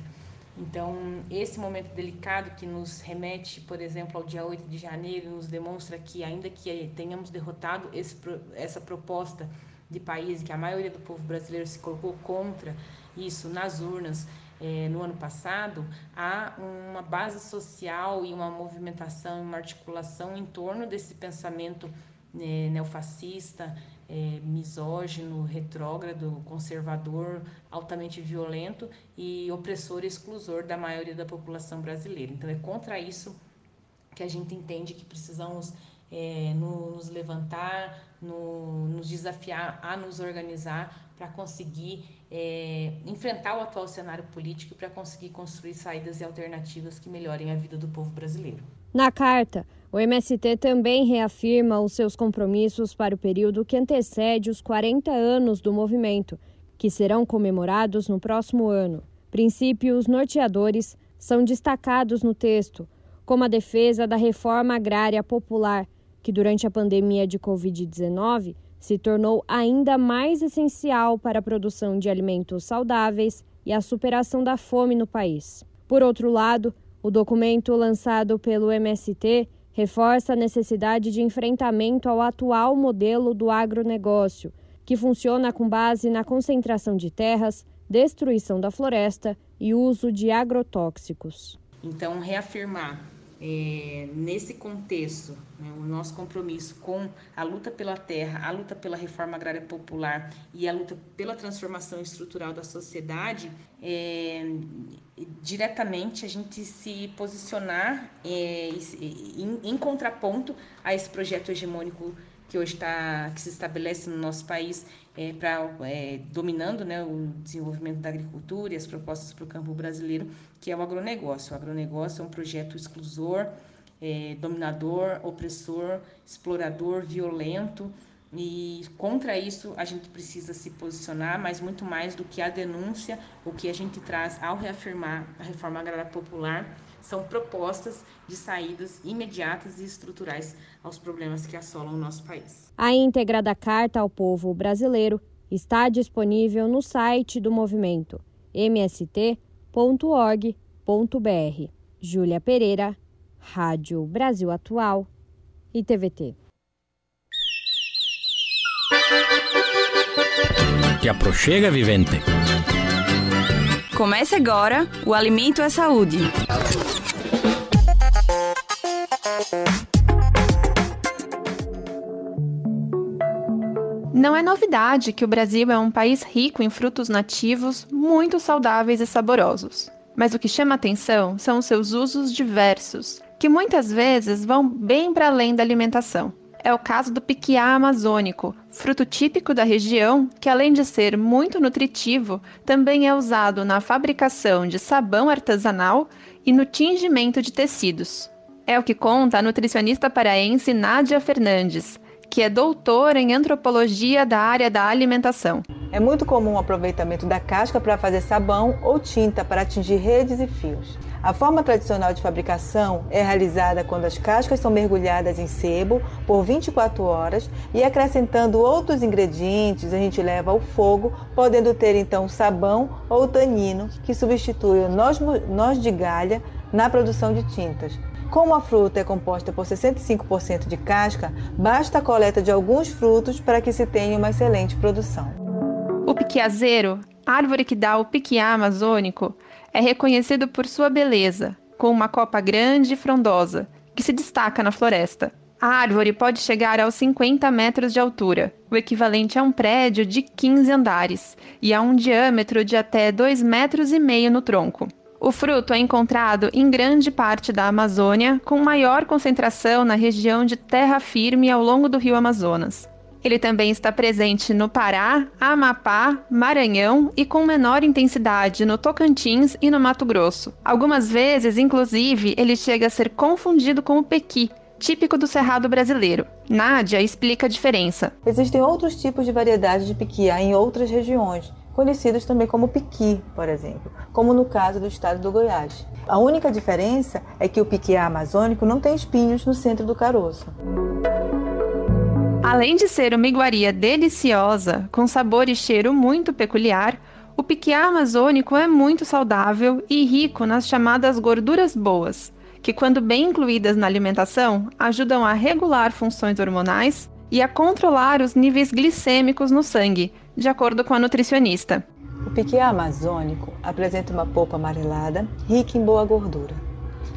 Speaker 41: Então, esse momento delicado que nos remete, por exemplo, ao dia 8 de janeiro, nos demonstra que, ainda que tenhamos derrotado esse, essa proposta de país que a maioria do povo brasileiro se colocou contra isso nas urnas é, no ano passado, há uma base social e uma movimentação, uma articulação em torno desse pensamento é, neofascista, é, misógino, retrógrado, conservador, altamente violento e opressor e exclusor da maioria da população brasileira. Então, é contra isso que a gente entende que precisamos é, nos levantar, no, nos desafiar a nos organizar para conseguir é, enfrentar o atual cenário político e para conseguir construir saídas e alternativas que melhorem a vida do povo brasileiro.
Speaker 4: Na carta, o MST também reafirma os seus compromissos para o período que antecede os 40 anos do movimento, que serão comemorados no próximo ano. Princípios norteadores são destacados no texto, como a defesa da reforma agrária popular, que durante a pandemia de Covid-19 se tornou ainda mais essencial para a produção de alimentos saudáveis e a superação da fome no país. Por outro lado, o documento lançado pelo MST reforça a necessidade de enfrentamento ao atual modelo do agronegócio, que funciona com base na concentração de terras, destruição da floresta e uso de agrotóxicos.
Speaker 41: Então, reafirmar é, nesse contexto, né, o nosso compromisso com a luta pela terra, a luta pela reforma agrária popular e a luta pela transformação estrutural da sociedade, é, diretamente a gente se posicionar é, em, em contraponto a esse projeto hegemônico que hoje está que se estabelece no nosso país é, para é, dominando né, o desenvolvimento da agricultura e as propostas para o campo brasileiro, que é o agronegócio. O agronegócio é um projeto exclusor, é, dominador, opressor, explorador, violento. E contra isso a gente precisa se posicionar, mas muito mais do que a denúncia, o que a gente traz ao reafirmar a reforma agrária popular são propostas de saídas imediatas e estruturais aos problemas que assolam o nosso país.
Speaker 4: A íntegra da Carta ao Povo Brasileiro está disponível no site do movimento mst.org.br. Júlia Pereira, Rádio Brasil Atual e TVT.
Speaker 42: Te aproxega, vivente.
Speaker 43: Comece agora o Alimento é Saúde.
Speaker 44: Não é novidade que o Brasil é um país rico em frutos nativos, muito saudáveis e saborosos. Mas o que chama atenção são os seus usos diversos, que muitas vezes vão bem para além da alimentação. É o caso do piquiá amazônico, fruto típico da região, que além de ser muito nutritivo, também é usado na fabricação de sabão artesanal e no tingimento de tecidos. É o que conta a nutricionista paraense Nádia Fernandes, que é doutora em antropologia da área da alimentação.
Speaker 45: É muito comum o aproveitamento da casca para fazer sabão ou tinta para atingir redes e fios. A forma tradicional de fabricação é realizada quando as cascas são mergulhadas em sebo por 24 horas e acrescentando outros ingredientes a gente leva ao fogo, podendo ter então sabão ou tanino que substitui o noz, noz de galha na produção de tintas. Como a fruta é composta por 65% de casca, basta a coleta de alguns frutos para que se tenha uma excelente produção.
Speaker 44: O piquiazeiro, árvore que dá o piquiá amazônico, é reconhecido por sua beleza, com uma copa grande e frondosa, que se destaca na floresta. A árvore pode chegar aos 50 metros de altura, o equivalente a um prédio de 15 andares, e a um diâmetro de até 2,5 metros e meio no tronco. O fruto é encontrado em grande parte da Amazônia, com maior concentração na região de terra firme ao longo do rio Amazonas. Ele também está presente no Pará, Amapá, Maranhão e com menor intensidade no Tocantins e no Mato Grosso. Algumas vezes, inclusive, ele chega a ser confundido com o pequi, típico do cerrado brasileiro. Nádia explica a diferença.
Speaker 45: Existem outros tipos de variedades de piquiá em outras regiões, conhecidos também como piqui, por exemplo, como no caso do estado do Goiás. A única diferença é que o piquiá amazônico não tem espinhos no centro do caroço.
Speaker 44: Além de ser uma iguaria deliciosa, com sabor e cheiro muito peculiar, o piquiá amazônico é muito saudável e rico nas chamadas gorduras boas, que, quando bem incluídas na alimentação, ajudam a regular funções hormonais e a controlar os níveis glicêmicos no sangue, de acordo com a nutricionista.
Speaker 45: O piquiá amazônico apresenta uma polpa amarelada, rica em boa gordura.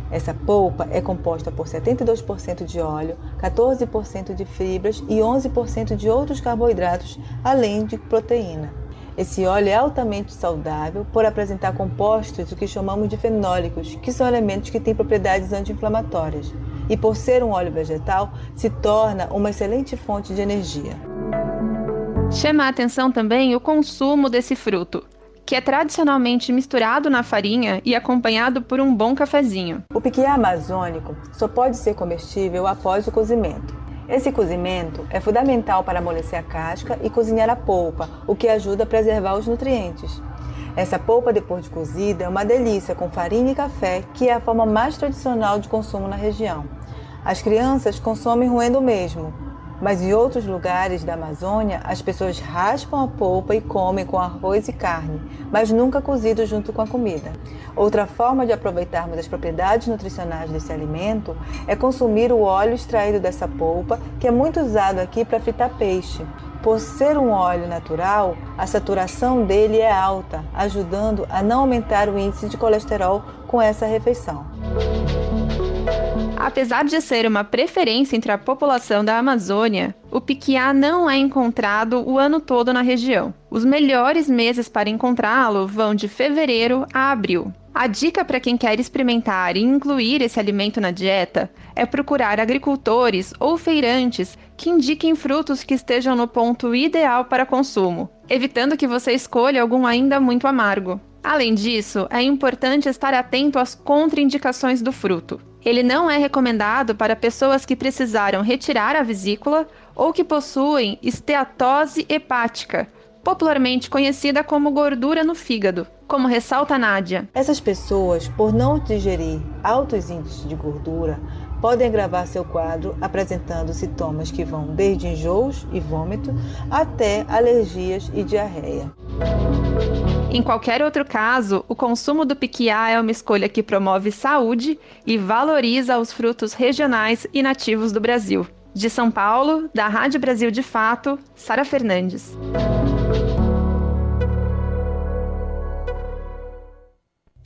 Speaker 45: Essa polpa é composta por 72% de óleo, 14% de fibras e 11% de outros carboidratos, além de proteína. Esse óleo é altamente saudável por apresentar compostos o que chamamos de fenólicos, que são elementos que têm propriedades anti-inflamatórias. E por ser um óleo vegetal, se torna uma excelente fonte de energia.
Speaker 44: Chama a atenção também o consumo desse fruto, que é tradicionalmente misturado na farinha e acompanhado por um bom cafezinho.
Speaker 45: O piquiá amazônico só pode ser comestível após o cozimento. Esse cozimento é fundamental para amolecer a casca e cozinhar a polpa, o que ajuda a preservar os nutrientes. Essa polpa depois de cozida é uma delícia com farinha e café, que é a forma mais tradicional de consumo na região. As crianças consomem roendo mesmo, mas em outros lugares da Amazônia, as pessoas raspam a polpa e comem com arroz e carne, mas nunca cozido junto com a comida. Outra forma de aproveitarmos as propriedades nutricionais desse alimento é consumir o óleo extraído dessa polpa, que é muito usado aqui para fritar peixe. Por ser um óleo natural, a saturação dele é alta, ajudando a não aumentar o índice de colesterol com essa refeição.
Speaker 44: Apesar de ser uma preferência entre a população da Amazônia, o piquiá não é encontrado o ano todo na região. Os melhores meses para encontrá-lo vão de fevereiro a abril. A dica para quem quer experimentar e incluir esse alimento na dieta é procurar agricultores ou feirantes que indiquem frutos que estejam no ponto ideal para consumo, evitando que você escolha algum ainda muito amargo. Além disso, é importante estar atento às contraindicações do fruto. Ele não é recomendado para pessoas que precisaram retirar a vesícula ou que possuem esteatose hepática, popularmente conhecida como gordura no fígado, como ressalta Nádia.
Speaker 45: Essas pessoas, por não digerir altos índices de gordura, podem agravar seu quadro apresentando sintomas que vão desde enjoos e vômito até alergias e diarreia.
Speaker 44: Em qualquer outro caso, o consumo do piquiá é uma escolha que promove saúde e valoriza os frutos regionais e nativos do Brasil. De São Paulo, da Rádio Brasil de Fato, Sara Fernandes.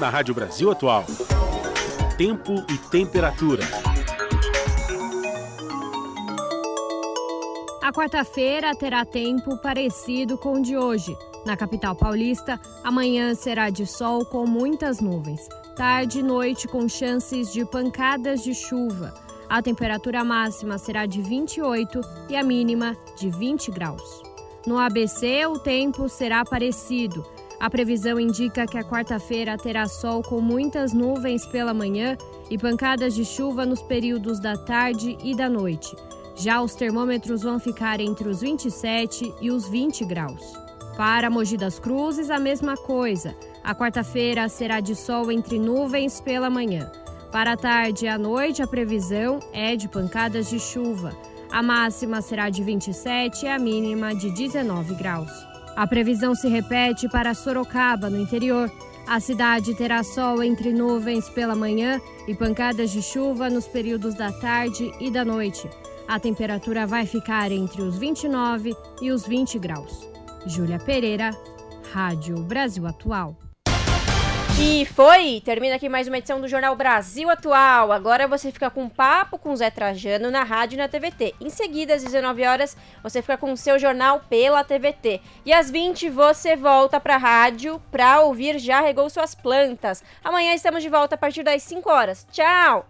Speaker 2: na Rádio Brasil Atual. Tempo e temperatura.
Speaker 4: A quarta-feira terá tempo parecido com o de hoje. Na capital paulista, amanhã será de sol com muitas nuvens. Tarde e noite com chances de pancadas de chuva. A temperatura máxima será de 28 e a mínima de 20 graus. No ABC, o tempo será parecido. A previsão indica que a quarta-feira terá sol com muitas nuvens pela manhã e pancadas de chuva nos períodos da tarde e da noite. Já os termômetros vão ficar entre os 27 e os 20 graus. Para Mogi das Cruzes, a mesma coisa. A quarta-feira será de sol entre nuvens pela manhã. Para a tarde e a noite, a previsão é de pancadas de chuva. A máxima será de 27 e a mínima de 19 graus. A previsão se repete para Sorocaba, no interior. A cidade terá sol entre nuvens pela manhã e pancadas de chuva nos períodos da tarde e da noite. A temperatura vai ficar entre os 29 e os 20 graus. Júlia Pereira, Rádio Brasil Atual.
Speaker 1: E foi! Termina aqui mais uma edição do Jornal Brasil Atual. Agora você fica com um papo com Zé Trajano na rádio e na TVT. Em seguida, às 19 horas, você fica com o seu jornal pela TVT. E às 20 você volta para a rádio para ouvir Já Regou Suas Plantas. Amanhã estamos de volta a partir das 5 horas. Tchau!